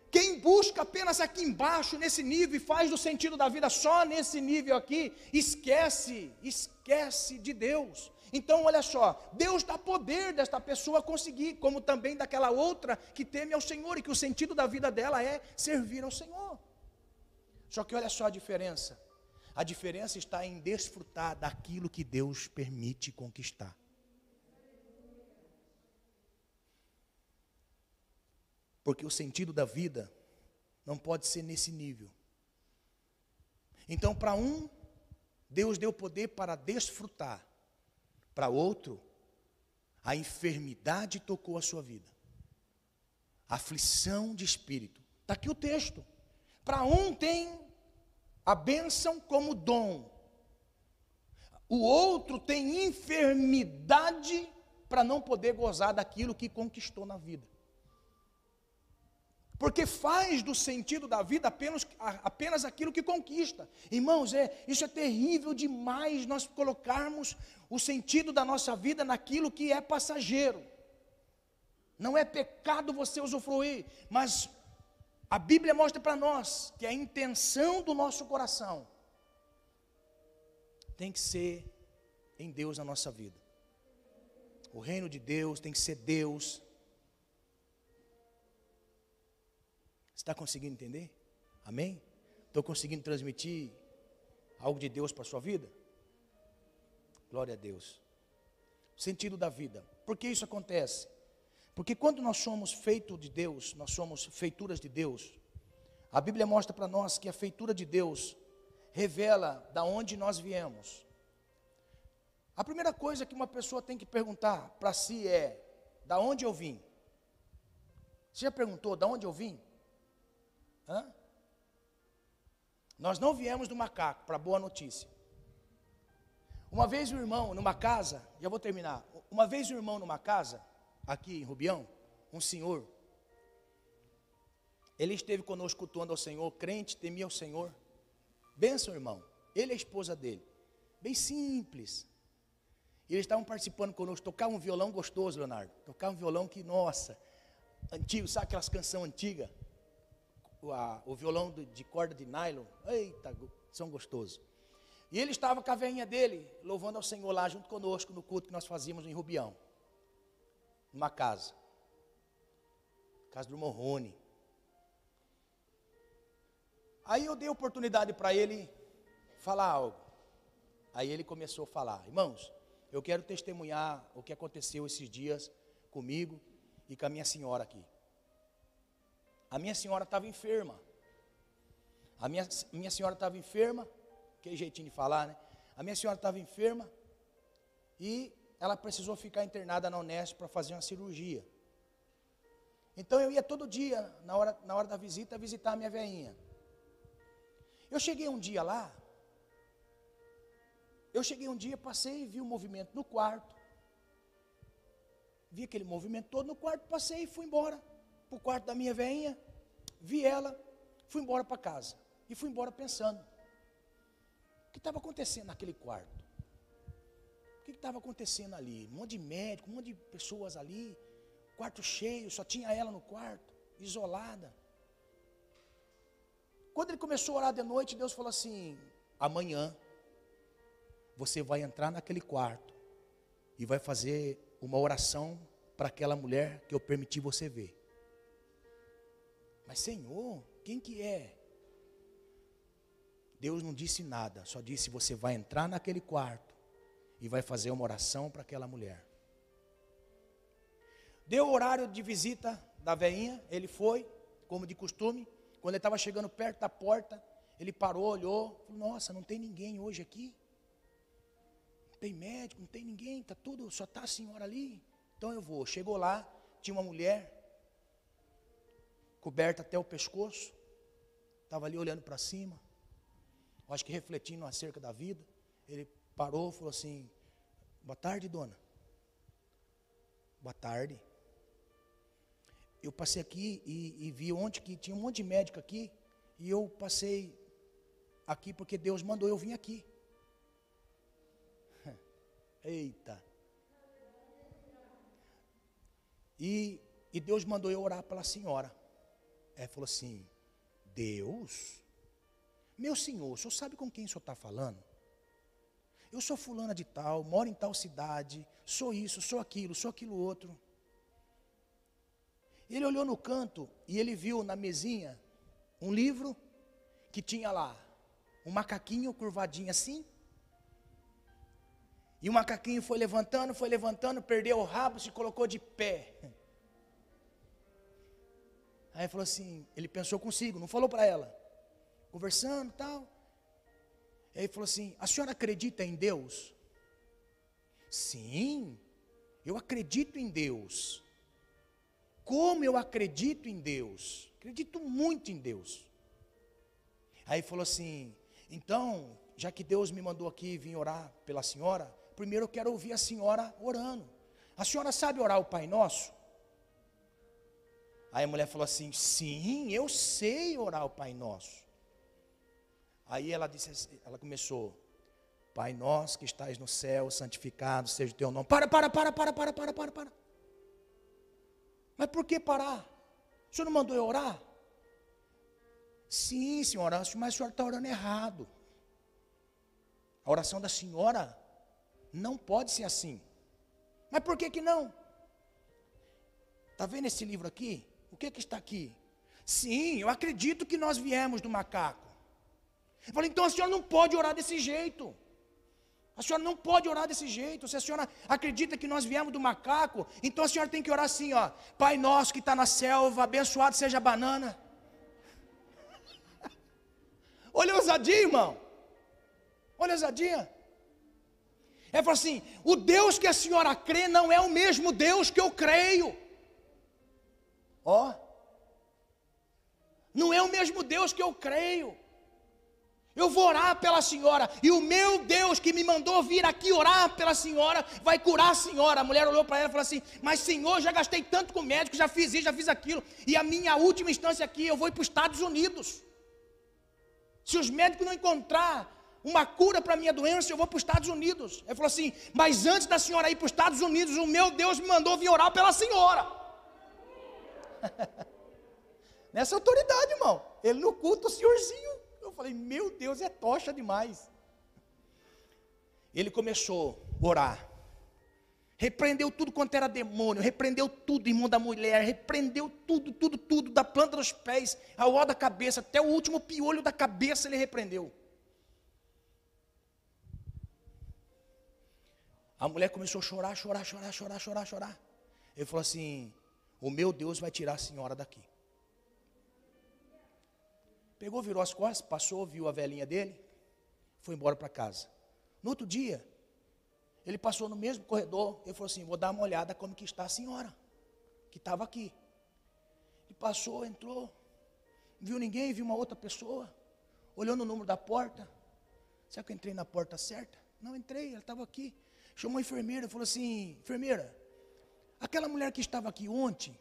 Quem busca apenas aqui embaixo, nesse nível, e faz do sentido da vida só nesse nível aqui, esquece, esquece de Deus. Então, olha só, Deus dá poder desta pessoa conseguir, como também daquela outra que teme ao Senhor, e que o sentido da vida dela é servir ao Senhor. Só que olha só a diferença. A diferença está em desfrutar daquilo que Deus permite conquistar. Porque o sentido da vida não pode ser nesse nível. Então, para um, Deus deu poder para desfrutar. Para outro, a enfermidade tocou a sua vida. Aflição de espírito. Está aqui o texto. Para um tem a bênção como dom. O outro tem enfermidade para não poder gozar daquilo que conquistou na vida. Porque faz do sentido da vida apenas, apenas aquilo que conquista. Irmãos, é, isso é terrível demais nós colocarmos o sentido da nossa vida naquilo que é passageiro. Não é pecado você usufruir, mas a Bíblia mostra para nós que a intenção do nosso coração tem que ser em Deus na nossa vida. O reino de Deus tem que ser Deus Está conseguindo entender? Amém? Estou conseguindo transmitir algo de Deus para a sua vida? Glória a Deus. O sentido da vida. Por que isso acontece? Porque quando nós somos feitos de Deus, nós somos feituras de Deus, a Bíblia mostra para nós que a feitura de Deus revela da onde nós viemos. A primeira coisa que uma pessoa tem que perguntar para si é: da onde eu vim? Você já perguntou da onde eu vim? Hã? Nós não viemos do macaco, para boa notícia. Uma vez o irmão numa casa, já vou terminar. Uma vez o irmão numa casa, aqui em Rubião, um senhor, ele esteve conosco cultuando ao Senhor, crente, temia ao Senhor. Benção, irmão. Ele e a esposa dele. Bem simples. Eles estavam participando conosco, tocar um violão gostoso, Leonardo. Tocar um violão que, nossa, antigo, sabe aquelas canções antigas? o, a, o violão de, de, corda de nylon. Eita, são gostosos. E ele estava com a veinha dele, louvando ao Senhor lá junto conosco no culto que nós fazíamos em Rubião. Numa casa. Casa do Morrone. Aí eu dei oportunidade para ele falar algo. Aí ele começou a falar: Irmãos, eu quero testemunhar o que aconteceu esses dias comigo e com a minha senhora aqui. A minha senhora estava enferma. A minha, minha senhora estava enferma, que jeitinho de falar, né? A minha senhora estava enferma e ela precisou ficar internada na Unesp para fazer uma cirurgia. Então eu ia todo dia, na hora, na hora da visita, visitar a minha veinha. Eu cheguei um dia lá, eu cheguei um dia, passei e vi o um movimento no quarto. Vi aquele movimento todo no quarto, passei e fui embora para o quarto da minha veinha, vi ela, fui embora para casa. E fui embora pensando: o que estava acontecendo naquele quarto? Que estava acontecendo ali? Um monte de médico, um monte de pessoas ali, quarto cheio, só tinha ela no quarto, isolada. Quando ele começou a orar de noite, Deus falou assim: amanhã você vai entrar naquele quarto e vai fazer uma oração para aquela mulher que eu permiti você ver. Mas Senhor, quem que é? Deus não disse nada, só disse: você vai entrar naquele quarto e vai fazer uma oração para aquela mulher. Deu o horário de visita da veinha, ele foi, como de costume. Quando ele estava chegando perto da porta, ele parou, olhou, falou: Nossa, não tem ninguém hoje aqui. Não tem médico, não tem ninguém, tá tudo, só está a senhora ali. Então eu vou. Chegou lá, tinha uma mulher coberta até o pescoço, estava ali olhando para cima acho que refletindo acerca da vida, ele parou falou assim: Boa tarde, dona. Boa tarde. Eu passei aqui e, e vi ontem que tinha um monte de médico aqui, e eu passei aqui porque Deus mandou eu vir aqui. Eita. E, e Deus mandou eu orar pela senhora. Ela falou assim: Deus? Meu senhor, o senhor sabe com quem o senhor está falando? Eu sou fulana de tal, moro em tal cidade, sou isso, sou aquilo, sou aquilo outro. Ele olhou no canto e ele viu na mesinha um livro que tinha lá um macaquinho curvadinho assim. E o macaquinho foi levantando, foi levantando, perdeu o rabo, se colocou de pé. Aí falou assim, ele pensou consigo, não falou para ela conversando tal. E aí falou assim: A senhora acredita em Deus? Sim, eu acredito em Deus. Como eu acredito em Deus? Acredito muito em Deus. Aí falou assim: Então, já que Deus me mandou aqui vir orar pela senhora, primeiro eu quero ouvir a senhora orando. A senhora sabe orar o Pai Nosso? Aí a mulher falou assim: Sim, eu sei orar o Pai Nosso. Aí ela disse, assim, ela começou, Pai nosso que estás no céu, santificado seja o teu nome. Para, para, para, para, para, para, para, para. Mas por que parar? O senhor não mandou eu orar? Sim, senhora, mas o senhor está orando errado. A oração da senhora não pode ser assim. Mas por que que não? Está vendo esse livro aqui? O que que está aqui? Sim, eu acredito que nós viemos do macaco. Eu falei, então a senhora não pode orar desse jeito. A senhora não pode orar desse jeito. Se a senhora acredita que nós viemos do macaco, então a senhora tem que orar assim, ó. Pai nosso que está na selva, abençoado seja a banana. Olha a ousadia, irmão. Olha a ousadia. Ele falou assim: o Deus que a senhora crê não é o mesmo Deus que eu creio. Ó. Não é o mesmo Deus que eu creio. Eu vou orar pela senhora, e o meu Deus que me mandou vir aqui orar pela senhora, vai curar a senhora. A mulher olhou para ela e falou assim: Mas senhor, já gastei tanto com médico, já fiz isso, já fiz aquilo, e a minha última instância aqui, eu vou para os Estados Unidos. Se os médicos não encontrar uma cura para a minha doença, eu vou para os Estados Unidos. Ele falou assim: Mas antes da senhora ir para os Estados Unidos, o meu Deus me mandou vir orar pela senhora. Nessa autoridade, irmão. Ele no culto, o senhorzinho falei, meu Deus, é tocha demais. Ele começou a orar. Repreendeu tudo quanto era demônio, repreendeu tudo, irmão da mulher, repreendeu tudo, tudo, tudo, da planta dos pés ao ó da cabeça, até o último piolho da cabeça ele repreendeu. A mulher começou a chorar, chorar, chorar, chorar, chorar, chorar. Ele falou assim: O meu Deus vai tirar a senhora daqui. Pegou, virou as costas, passou, viu a velhinha dele, foi embora para casa. No outro dia, ele passou no mesmo corredor, ele falou assim: Vou dar uma olhada como que está a senhora, que estava aqui. Ele passou, entrou, viu ninguém, viu uma outra pessoa, olhou no número da porta. Será que eu entrei na porta certa? Não entrei, ela estava aqui. Chamou a enfermeira e falou assim: Enfermeira, aquela mulher que estava aqui ontem,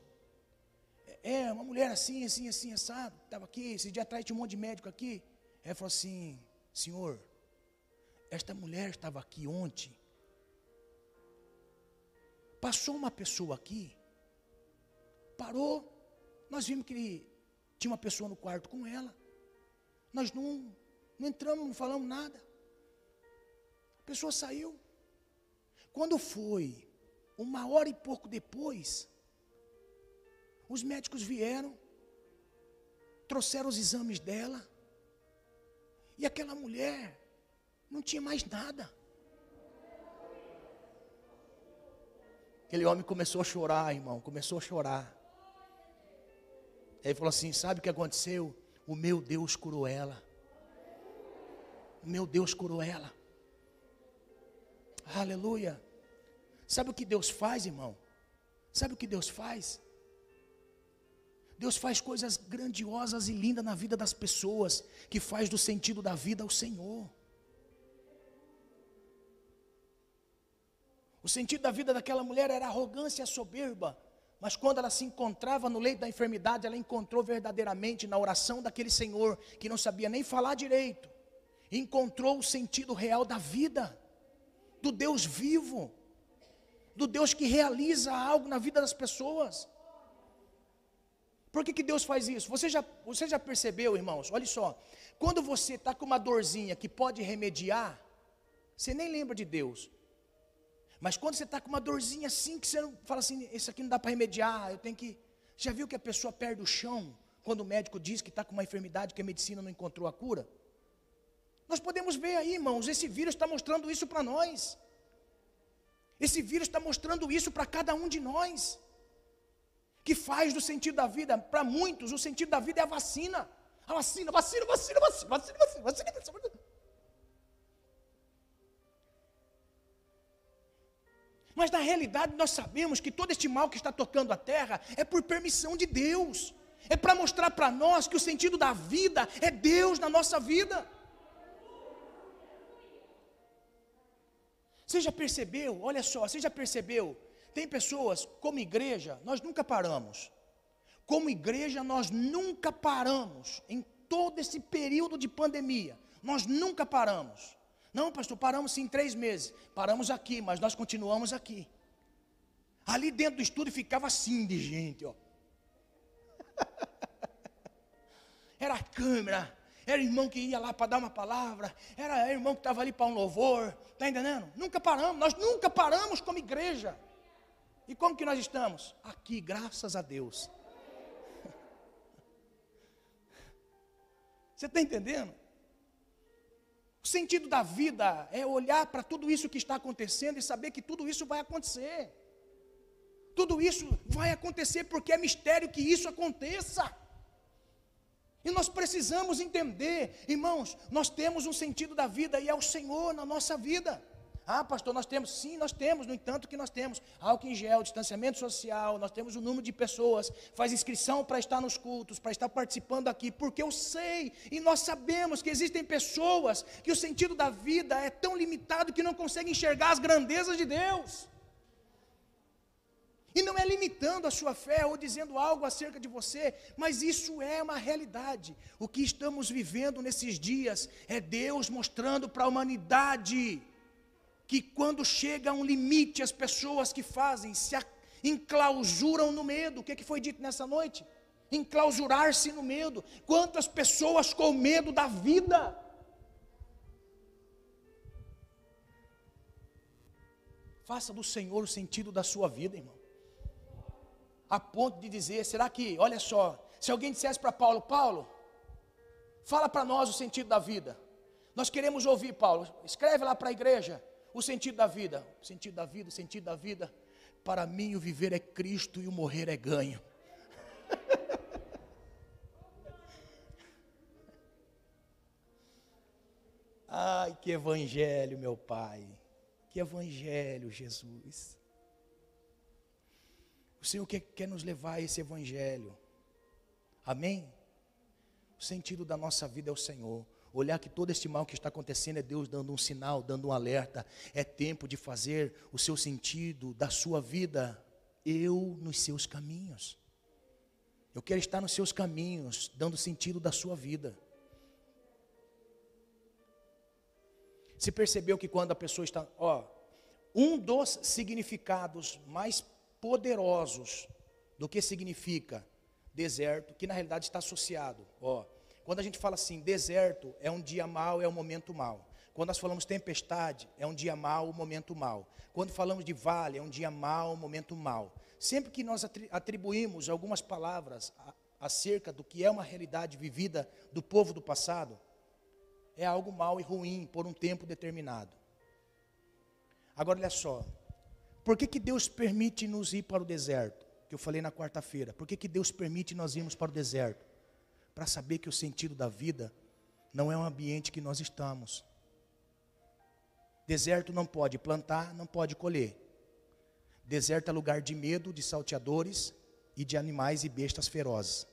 é, uma mulher assim, assim, assim, assado, estava aqui, esse dia atrás tinha um monte de médico aqui. Ela falou assim: Senhor, esta mulher estava aqui ontem. Passou uma pessoa aqui, parou, nós vimos que tinha uma pessoa no quarto com ela. Nós não, não entramos, não falamos nada. A pessoa saiu. Quando foi, uma hora e pouco depois, os médicos vieram, trouxeram os exames dela, e aquela mulher não tinha mais nada. Aquele homem começou a chorar, irmão, começou a chorar. Ele falou assim: Sabe o que aconteceu? O meu Deus curou ela. O meu Deus curou ela. Aleluia. Sabe o que Deus faz, irmão? Sabe o que Deus faz? Deus faz coisas grandiosas e lindas na vida das pessoas, que faz do sentido da vida o Senhor. O sentido da vida daquela mulher era arrogância e soberba, mas quando ela se encontrava no leito da enfermidade, ela encontrou verdadeiramente na oração daquele Senhor, que não sabia nem falar direito, encontrou o sentido real da vida, do Deus vivo, do Deus que realiza algo na vida das pessoas. Por que, que Deus faz isso? Você já, você já percebeu, irmãos? Olha só. Quando você está com uma dorzinha que pode remediar, você nem lembra de Deus. Mas quando você está com uma dorzinha assim, que você fala assim, isso aqui não dá para remediar, eu tenho que. Já viu que a pessoa perde o chão quando o médico diz que está com uma enfermidade que a medicina não encontrou a cura? Nós podemos ver aí, irmãos, esse vírus está mostrando isso para nós. Esse vírus está mostrando isso para cada um de nós que faz do sentido da vida, para muitos, o sentido da vida é a vacina. A vacina, vacina, vacina, vacina, vacina, vacina, vacina, vacina. Mas na realidade nós sabemos que todo este mal que está tocando a terra é por permissão de Deus. É para mostrar para nós que o sentido da vida é Deus na nossa vida. Você já percebeu? Olha só, você já percebeu tem pessoas, como igreja, nós nunca paramos. Como igreja, nós nunca paramos. Em todo esse período de pandemia, nós nunca paramos. Não, pastor, paramos sim três meses. Paramos aqui, mas nós continuamos aqui. Ali dentro do estúdio ficava assim de gente, ó. Era a câmera, era irmão que ia lá para dar uma palavra, era irmão que estava ali para um louvor, está entendendo? Nunca paramos, nós nunca paramos como igreja. E como que nós estamos? Aqui, graças a Deus. Você está entendendo? O sentido da vida é olhar para tudo isso que está acontecendo e saber que tudo isso vai acontecer. Tudo isso vai acontecer porque é mistério que isso aconteça. E nós precisamos entender, irmãos, nós temos um sentido da vida e é o Senhor na nossa vida. Ah, pastor, nós temos. Sim, nós temos, no entanto que nós temos álcool em gel, distanciamento social, nós temos o um número de pessoas, faz inscrição para estar nos cultos, para estar participando aqui, porque eu sei e nós sabemos que existem pessoas que o sentido da vida é tão limitado que não conseguem enxergar as grandezas de Deus. E não é limitando a sua fé ou dizendo algo acerca de você, mas isso é uma realidade. O que estamos vivendo nesses dias é Deus mostrando para a humanidade que quando chega a um limite, as pessoas que fazem se enclausuram no medo. O que, é que foi dito nessa noite? Enclausurar-se no medo. Quantas pessoas com medo da vida? Faça do Senhor o sentido da sua vida, irmão. A ponto de dizer, será que, olha só, se alguém dissesse para Paulo, Paulo, fala para nós o sentido da vida. Nós queremos ouvir, Paulo, escreve lá para a igreja o sentido da vida, o sentido da vida, o sentido da vida. Para mim, o viver é Cristo e o morrer é ganho. Ai, que evangelho, meu Pai. Que evangelho, Jesus. O Senhor quer, quer nos levar a esse evangelho. Amém? O sentido da nossa vida é o Senhor. Olhar que todo este mal que está acontecendo é Deus dando um sinal, dando um alerta. É tempo de fazer o seu sentido da sua vida, eu nos seus caminhos. Eu quero estar nos seus caminhos, dando sentido da sua vida. Se percebeu que quando a pessoa está, ó, um dos significados mais poderosos do que significa deserto, que na realidade está associado, ó, quando a gente fala assim, deserto é um dia mau, é um momento mau. Quando nós falamos tempestade, é um dia mau, um momento mau. Quando falamos de vale, é um dia mau, um momento mau. Sempre que nós atribuímos algumas palavras acerca do que é uma realidade vivida do povo do passado, é algo mau e ruim por um tempo determinado. Agora olha só, por que, que Deus permite nos ir para o deserto? Que eu falei na quarta-feira. Por que, que Deus permite nós irmos para o deserto? Para saber que o sentido da vida não é um ambiente que nós estamos. Deserto não pode plantar, não pode colher. Deserto é lugar de medo, de salteadores e de animais e bestas ferozes.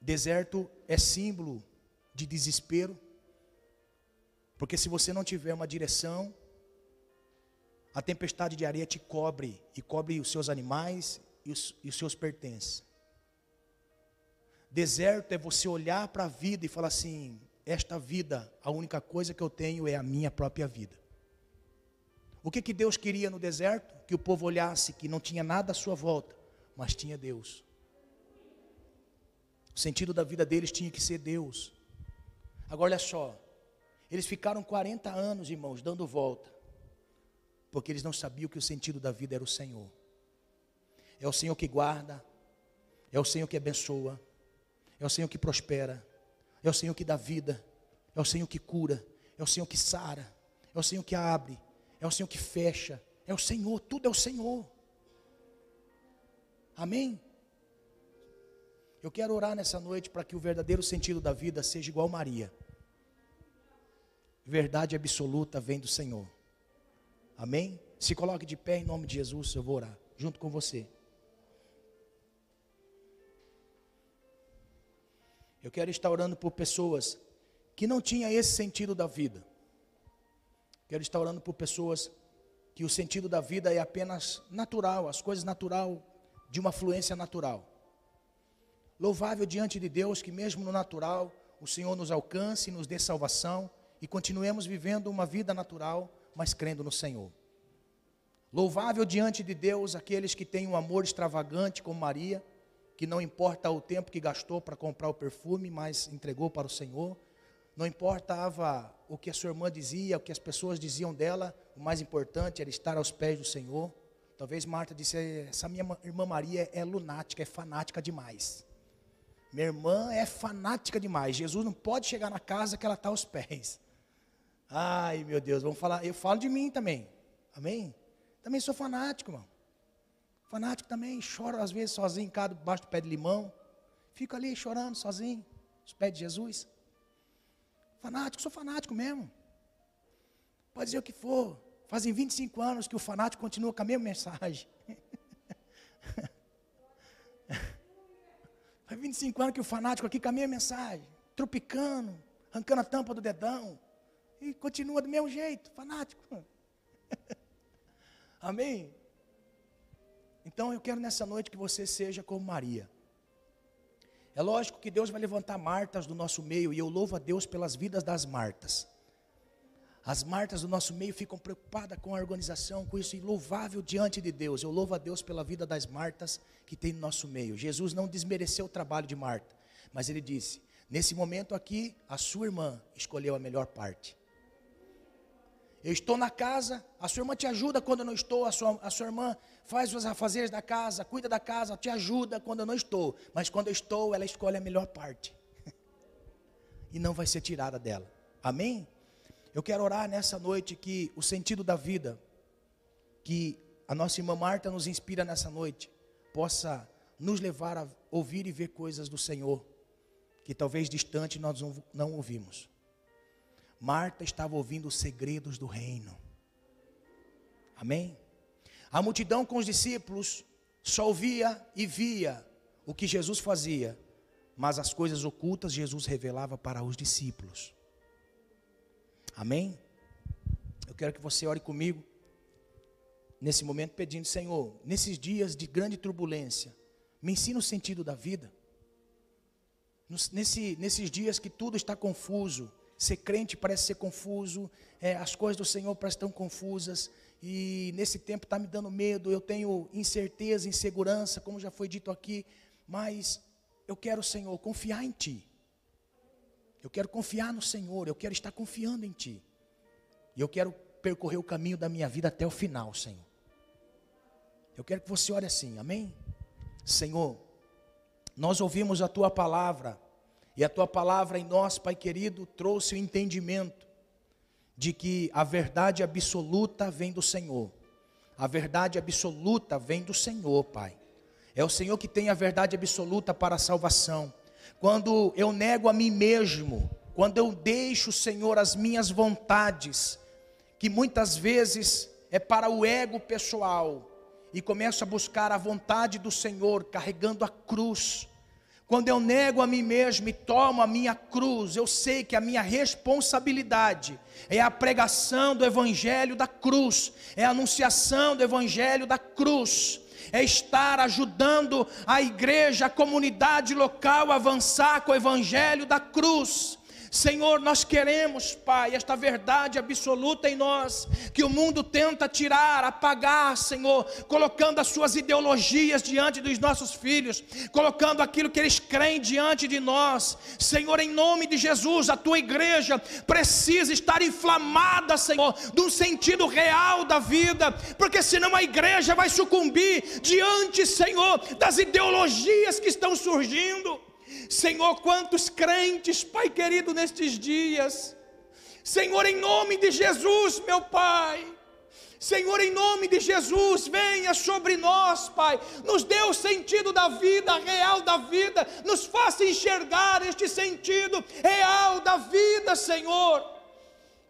Deserto é símbolo de desespero, porque se você não tiver uma direção, a tempestade de areia te cobre e cobre os seus animais e os, e os seus pertences. Deserto é você olhar para a vida e falar assim: esta vida, a única coisa que eu tenho é a minha própria vida. O que, que Deus queria no deserto? Que o povo olhasse que não tinha nada à sua volta, mas tinha Deus. O sentido da vida deles tinha que ser Deus. Agora olha só, eles ficaram 40 anos, irmãos, dando volta, porque eles não sabiam que o sentido da vida era o Senhor. É o Senhor que guarda, é o Senhor que abençoa, é o Senhor que prospera, é o Senhor que dá vida, é o Senhor que cura, é o Senhor que sara, é o Senhor que abre, é o Senhor que fecha, é o Senhor, tudo é o Senhor. Amém? Eu quero orar nessa noite para que o verdadeiro sentido da vida seja igual Maria. Verdade absoluta vem do Senhor. Amém? Se coloque de pé em nome de Jesus, eu vou orar junto com você. Eu quero estar orando por pessoas que não tinham esse sentido da vida. Quero estar orando por pessoas que o sentido da vida é apenas natural, as coisas natural, de uma fluência natural. Louvável diante de Deus que, mesmo no natural, o Senhor nos alcance nos dê salvação e continuemos vivendo uma vida natural, mas crendo no Senhor. Louvável diante de Deus aqueles que têm um amor extravagante, como Maria, que não importa o tempo que gastou para comprar o perfume, mas entregou para o Senhor. Não importava o que a sua irmã dizia, o que as pessoas diziam dela, o mais importante era estar aos pés do Senhor. Talvez Marta disse: essa minha irmã Maria é lunática, é fanática demais. Minha irmã é fanática demais. Jesus não pode chegar na casa que ela está aos pés. Ai, meu Deus, vamos falar. Eu falo de mim também. Amém? Também sou fanático, irmão. Fanático também, choro às vezes sozinho, cado debaixo do pé de limão. Fico ali chorando sozinho, os pés de Jesus. Fanático, sou fanático mesmo. Pode dizer o que for. Fazem 25 anos que o fanático continua com a mesma mensagem. Faz 25 anos que o fanático aqui com a mesma mensagem, tropicando, arrancando a tampa do dedão, e continua do mesmo jeito, fanático. Amém? Então eu quero nessa noite que você seja como Maria. É lógico que Deus vai levantar Martas do nosso meio, e eu louvo a Deus pelas vidas das Martas. As Martas do nosso meio ficam preocupadas com a organização, com isso, e louvável diante de Deus. Eu louvo a Deus pela vida das Martas que tem no nosso meio. Jesus não desmereceu o trabalho de Marta, mas ele disse: nesse momento aqui, a sua irmã escolheu a melhor parte. Eu estou na casa, a sua irmã te ajuda quando eu não estou, a sua, a sua irmã faz os afazeres da casa, cuida da casa, te ajuda quando eu não estou, mas quando eu estou, ela escolhe a melhor parte. e não vai ser tirada dela. Amém? Eu quero orar nessa noite que o sentido da vida, que a nossa irmã Marta nos inspira nessa noite, possa nos levar a ouvir e ver coisas do Senhor, que talvez distante nós não ouvimos. Marta estava ouvindo os segredos do reino. Amém? A multidão com os discípulos só ouvia e via o que Jesus fazia, mas as coisas ocultas Jesus revelava para os discípulos. Amém? Eu quero que você ore comigo nesse momento pedindo, Senhor, nesses dias de grande turbulência, me ensina o sentido da vida. Nesse, nesses dias que tudo está confuso, ser crente parece ser confuso, é, as coisas do Senhor parecem tão confusas, e nesse tempo está me dando medo, eu tenho incerteza, insegurança, como já foi dito aqui, mas eu quero, Senhor, confiar em Ti. Eu quero confiar no Senhor, eu quero estar confiando em Ti. E eu quero percorrer o caminho da minha vida até o final, Senhor. Eu quero que você ore assim, amém? Senhor, nós ouvimos a tua palavra, e a tua palavra em nós, Pai querido, trouxe o entendimento de que a verdade absoluta vem do Senhor. A verdade absoluta vem do Senhor, Pai. É o Senhor que tem a verdade absoluta para a salvação. Quando eu nego a mim mesmo, quando eu deixo, Senhor, as minhas vontades, que muitas vezes é para o ego pessoal, e começo a buscar a vontade do Senhor, carregando a cruz. Quando eu nego a mim mesmo e tomo a minha cruz, eu sei que a minha responsabilidade é a pregação do Evangelho da cruz, é a anunciação do Evangelho da cruz, é estar ajudando a igreja, a comunidade local a avançar com o Evangelho da cruz. Senhor, nós queremos, Pai, esta verdade absoluta em nós, que o mundo tenta tirar, apagar, Senhor, colocando as suas ideologias diante dos nossos filhos, colocando aquilo que eles creem diante de nós. Senhor, em nome de Jesus, a tua igreja precisa estar inflamada, Senhor, de um sentido real da vida, porque senão a igreja vai sucumbir diante, Senhor, das ideologias que estão surgindo. Senhor, quantos crentes, Pai querido, nestes dias, Senhor, em nome de Jesus, meu Pai, Senhor, em nome de Jesus, venha sobre nós, Pai, nos dê o sentido da vida, real da vida, nos faça enxergar este sentido real da vida, Senhor.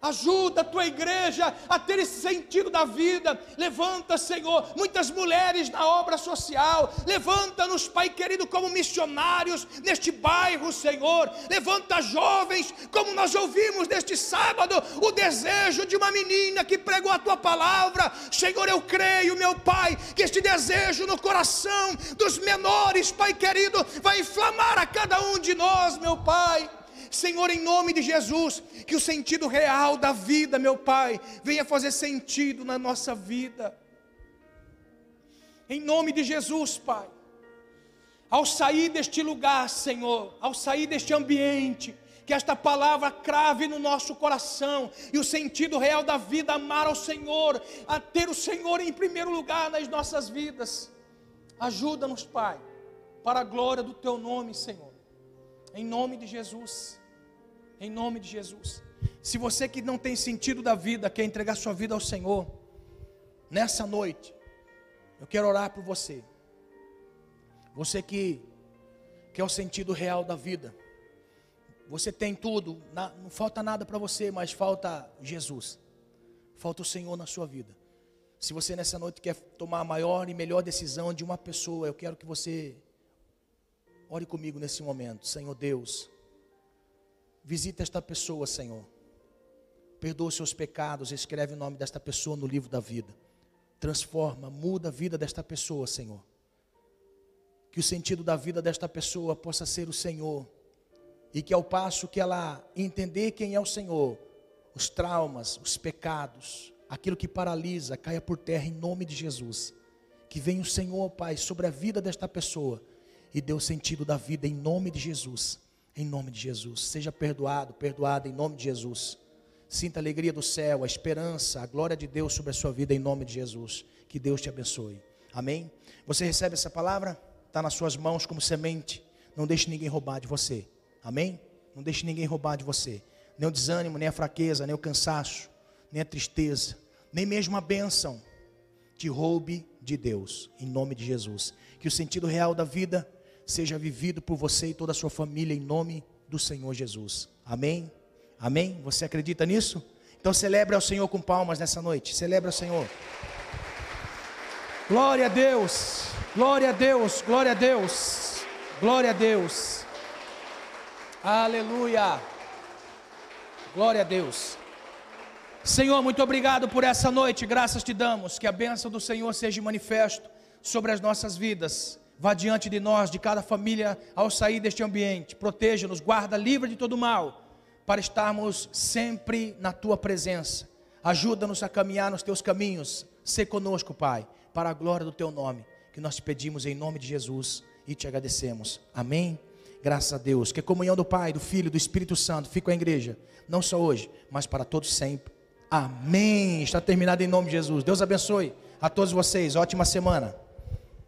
Ajuda a tua igreja a ter esse sentido da vida. Levanta, Senhor, muitas mulheres na obra social. Levanta-nos, Pai querido, como missionários neste bairro, Senhor. Levanta jovens, como nós ouvimos neste sábado, o desejo de uma menina que pregou a tua palavra. Senhor, eu creio, meu Pai, que este desejo no coração dos menores, Pai querido, vai inflamar a cada um de nós, meu Pai. Senhor, em nome de Jesus, que o sentido real da vida, meu Pai, venha fazer sentido na nossa vida. Em nome de Jesus, Pai. Ao sair deste lugar, Senhor, ao sair deste ambiente, que esta palavra crave no nosso coração e o sentido real da vida, amar ao Senhor, a ter o Senhor em primeiro lugar nas nossas vidas. Ajuda-nos, Pai, para a glória do Teu nome, Senhor. Em nome de Jesus. Em nome de Jesus. Se você que não tem sentido da vida, quer entregar sua vida ao Senhor, nessa noite, eu quero orar por você. Você que quer o sentido real da vida. Você tem tudo, não falta nada para você, mas falta Jesus. Falta o Senhor na sua vida. Se você nessa noite quer tomar a maior e melhor decisão de uma pessoa, eu quero que você ore comigo nesse momento. Senhor Deus, Visita esta pessoa, Senhor. Perdoa os seus pecados, escreve o nome desta pessoa no livro da vida. Transforma, muda a vida desta pessoa, Senhor. Que o sentido da vida desta pessoa possa ser o Senhor. E que ao passo que ela entender quem é o Senhor, os traumas, os pecados, aquilo que paralisa, caia por terra em nome de Jesus. Que venha o Senhor, Pai, sobre a vida desta pessoa e dê o sentido da vida em nome de Jesus. Em nome de Jesus. Seja perdoado, perdoada em nome de Jesus. Sinta a alegria do céu, a esperança, a glória de Deus sobre a sua vida em nome de Jesus. Que Deus te abençoe. Amém? Você recebe essa palavra? Está nas suas mãos como semente. Não deixe ninguém roubar de você. Amém? Não deixe ninguém roubar de você. Nem o desânimo, nem a fraqueza, nem o cansaço, nem a tristeza, nem mesmo a bênção te roube de Deus, em nome de Jesus. Que o sentido real da vida seja vivido por você e toda a sua família em nome do Senhor Jesus. Amém? Amém? Você acredita nisso? Então celebre ao Senhor com palmas nessa noite. Celebre ao Senhor. Glória a Deus. Glória a Deus. Glória a Deus. Glória a Deus. Aleluia. Glória a Deus. Senhor, muito obrigado por essa noite. Graças te damos. Que a bênção do Senhor seja manifesto sobre as nossas vidas. Vá diante de nós, de cada família, ao sair deste ambiente. Proteja-nos, guarda, livra de todo mal para estarmos sempre na tua presença. Ajuda-nos a caminhar nos teus caminhos. Sê conosco, Pai, para a glória do teu nome, que nós te pedimos em nome de Jesus e te agradecemos. Amém. Graças a Deus. Que a comunhão do Pai, do Filho, do Espírito Santo fique com a igreja, não só hoje, mas para todos sempre. Amém. Está terminado em nome de Jesus. Deus abençoe a todos vocês. Ótima semana.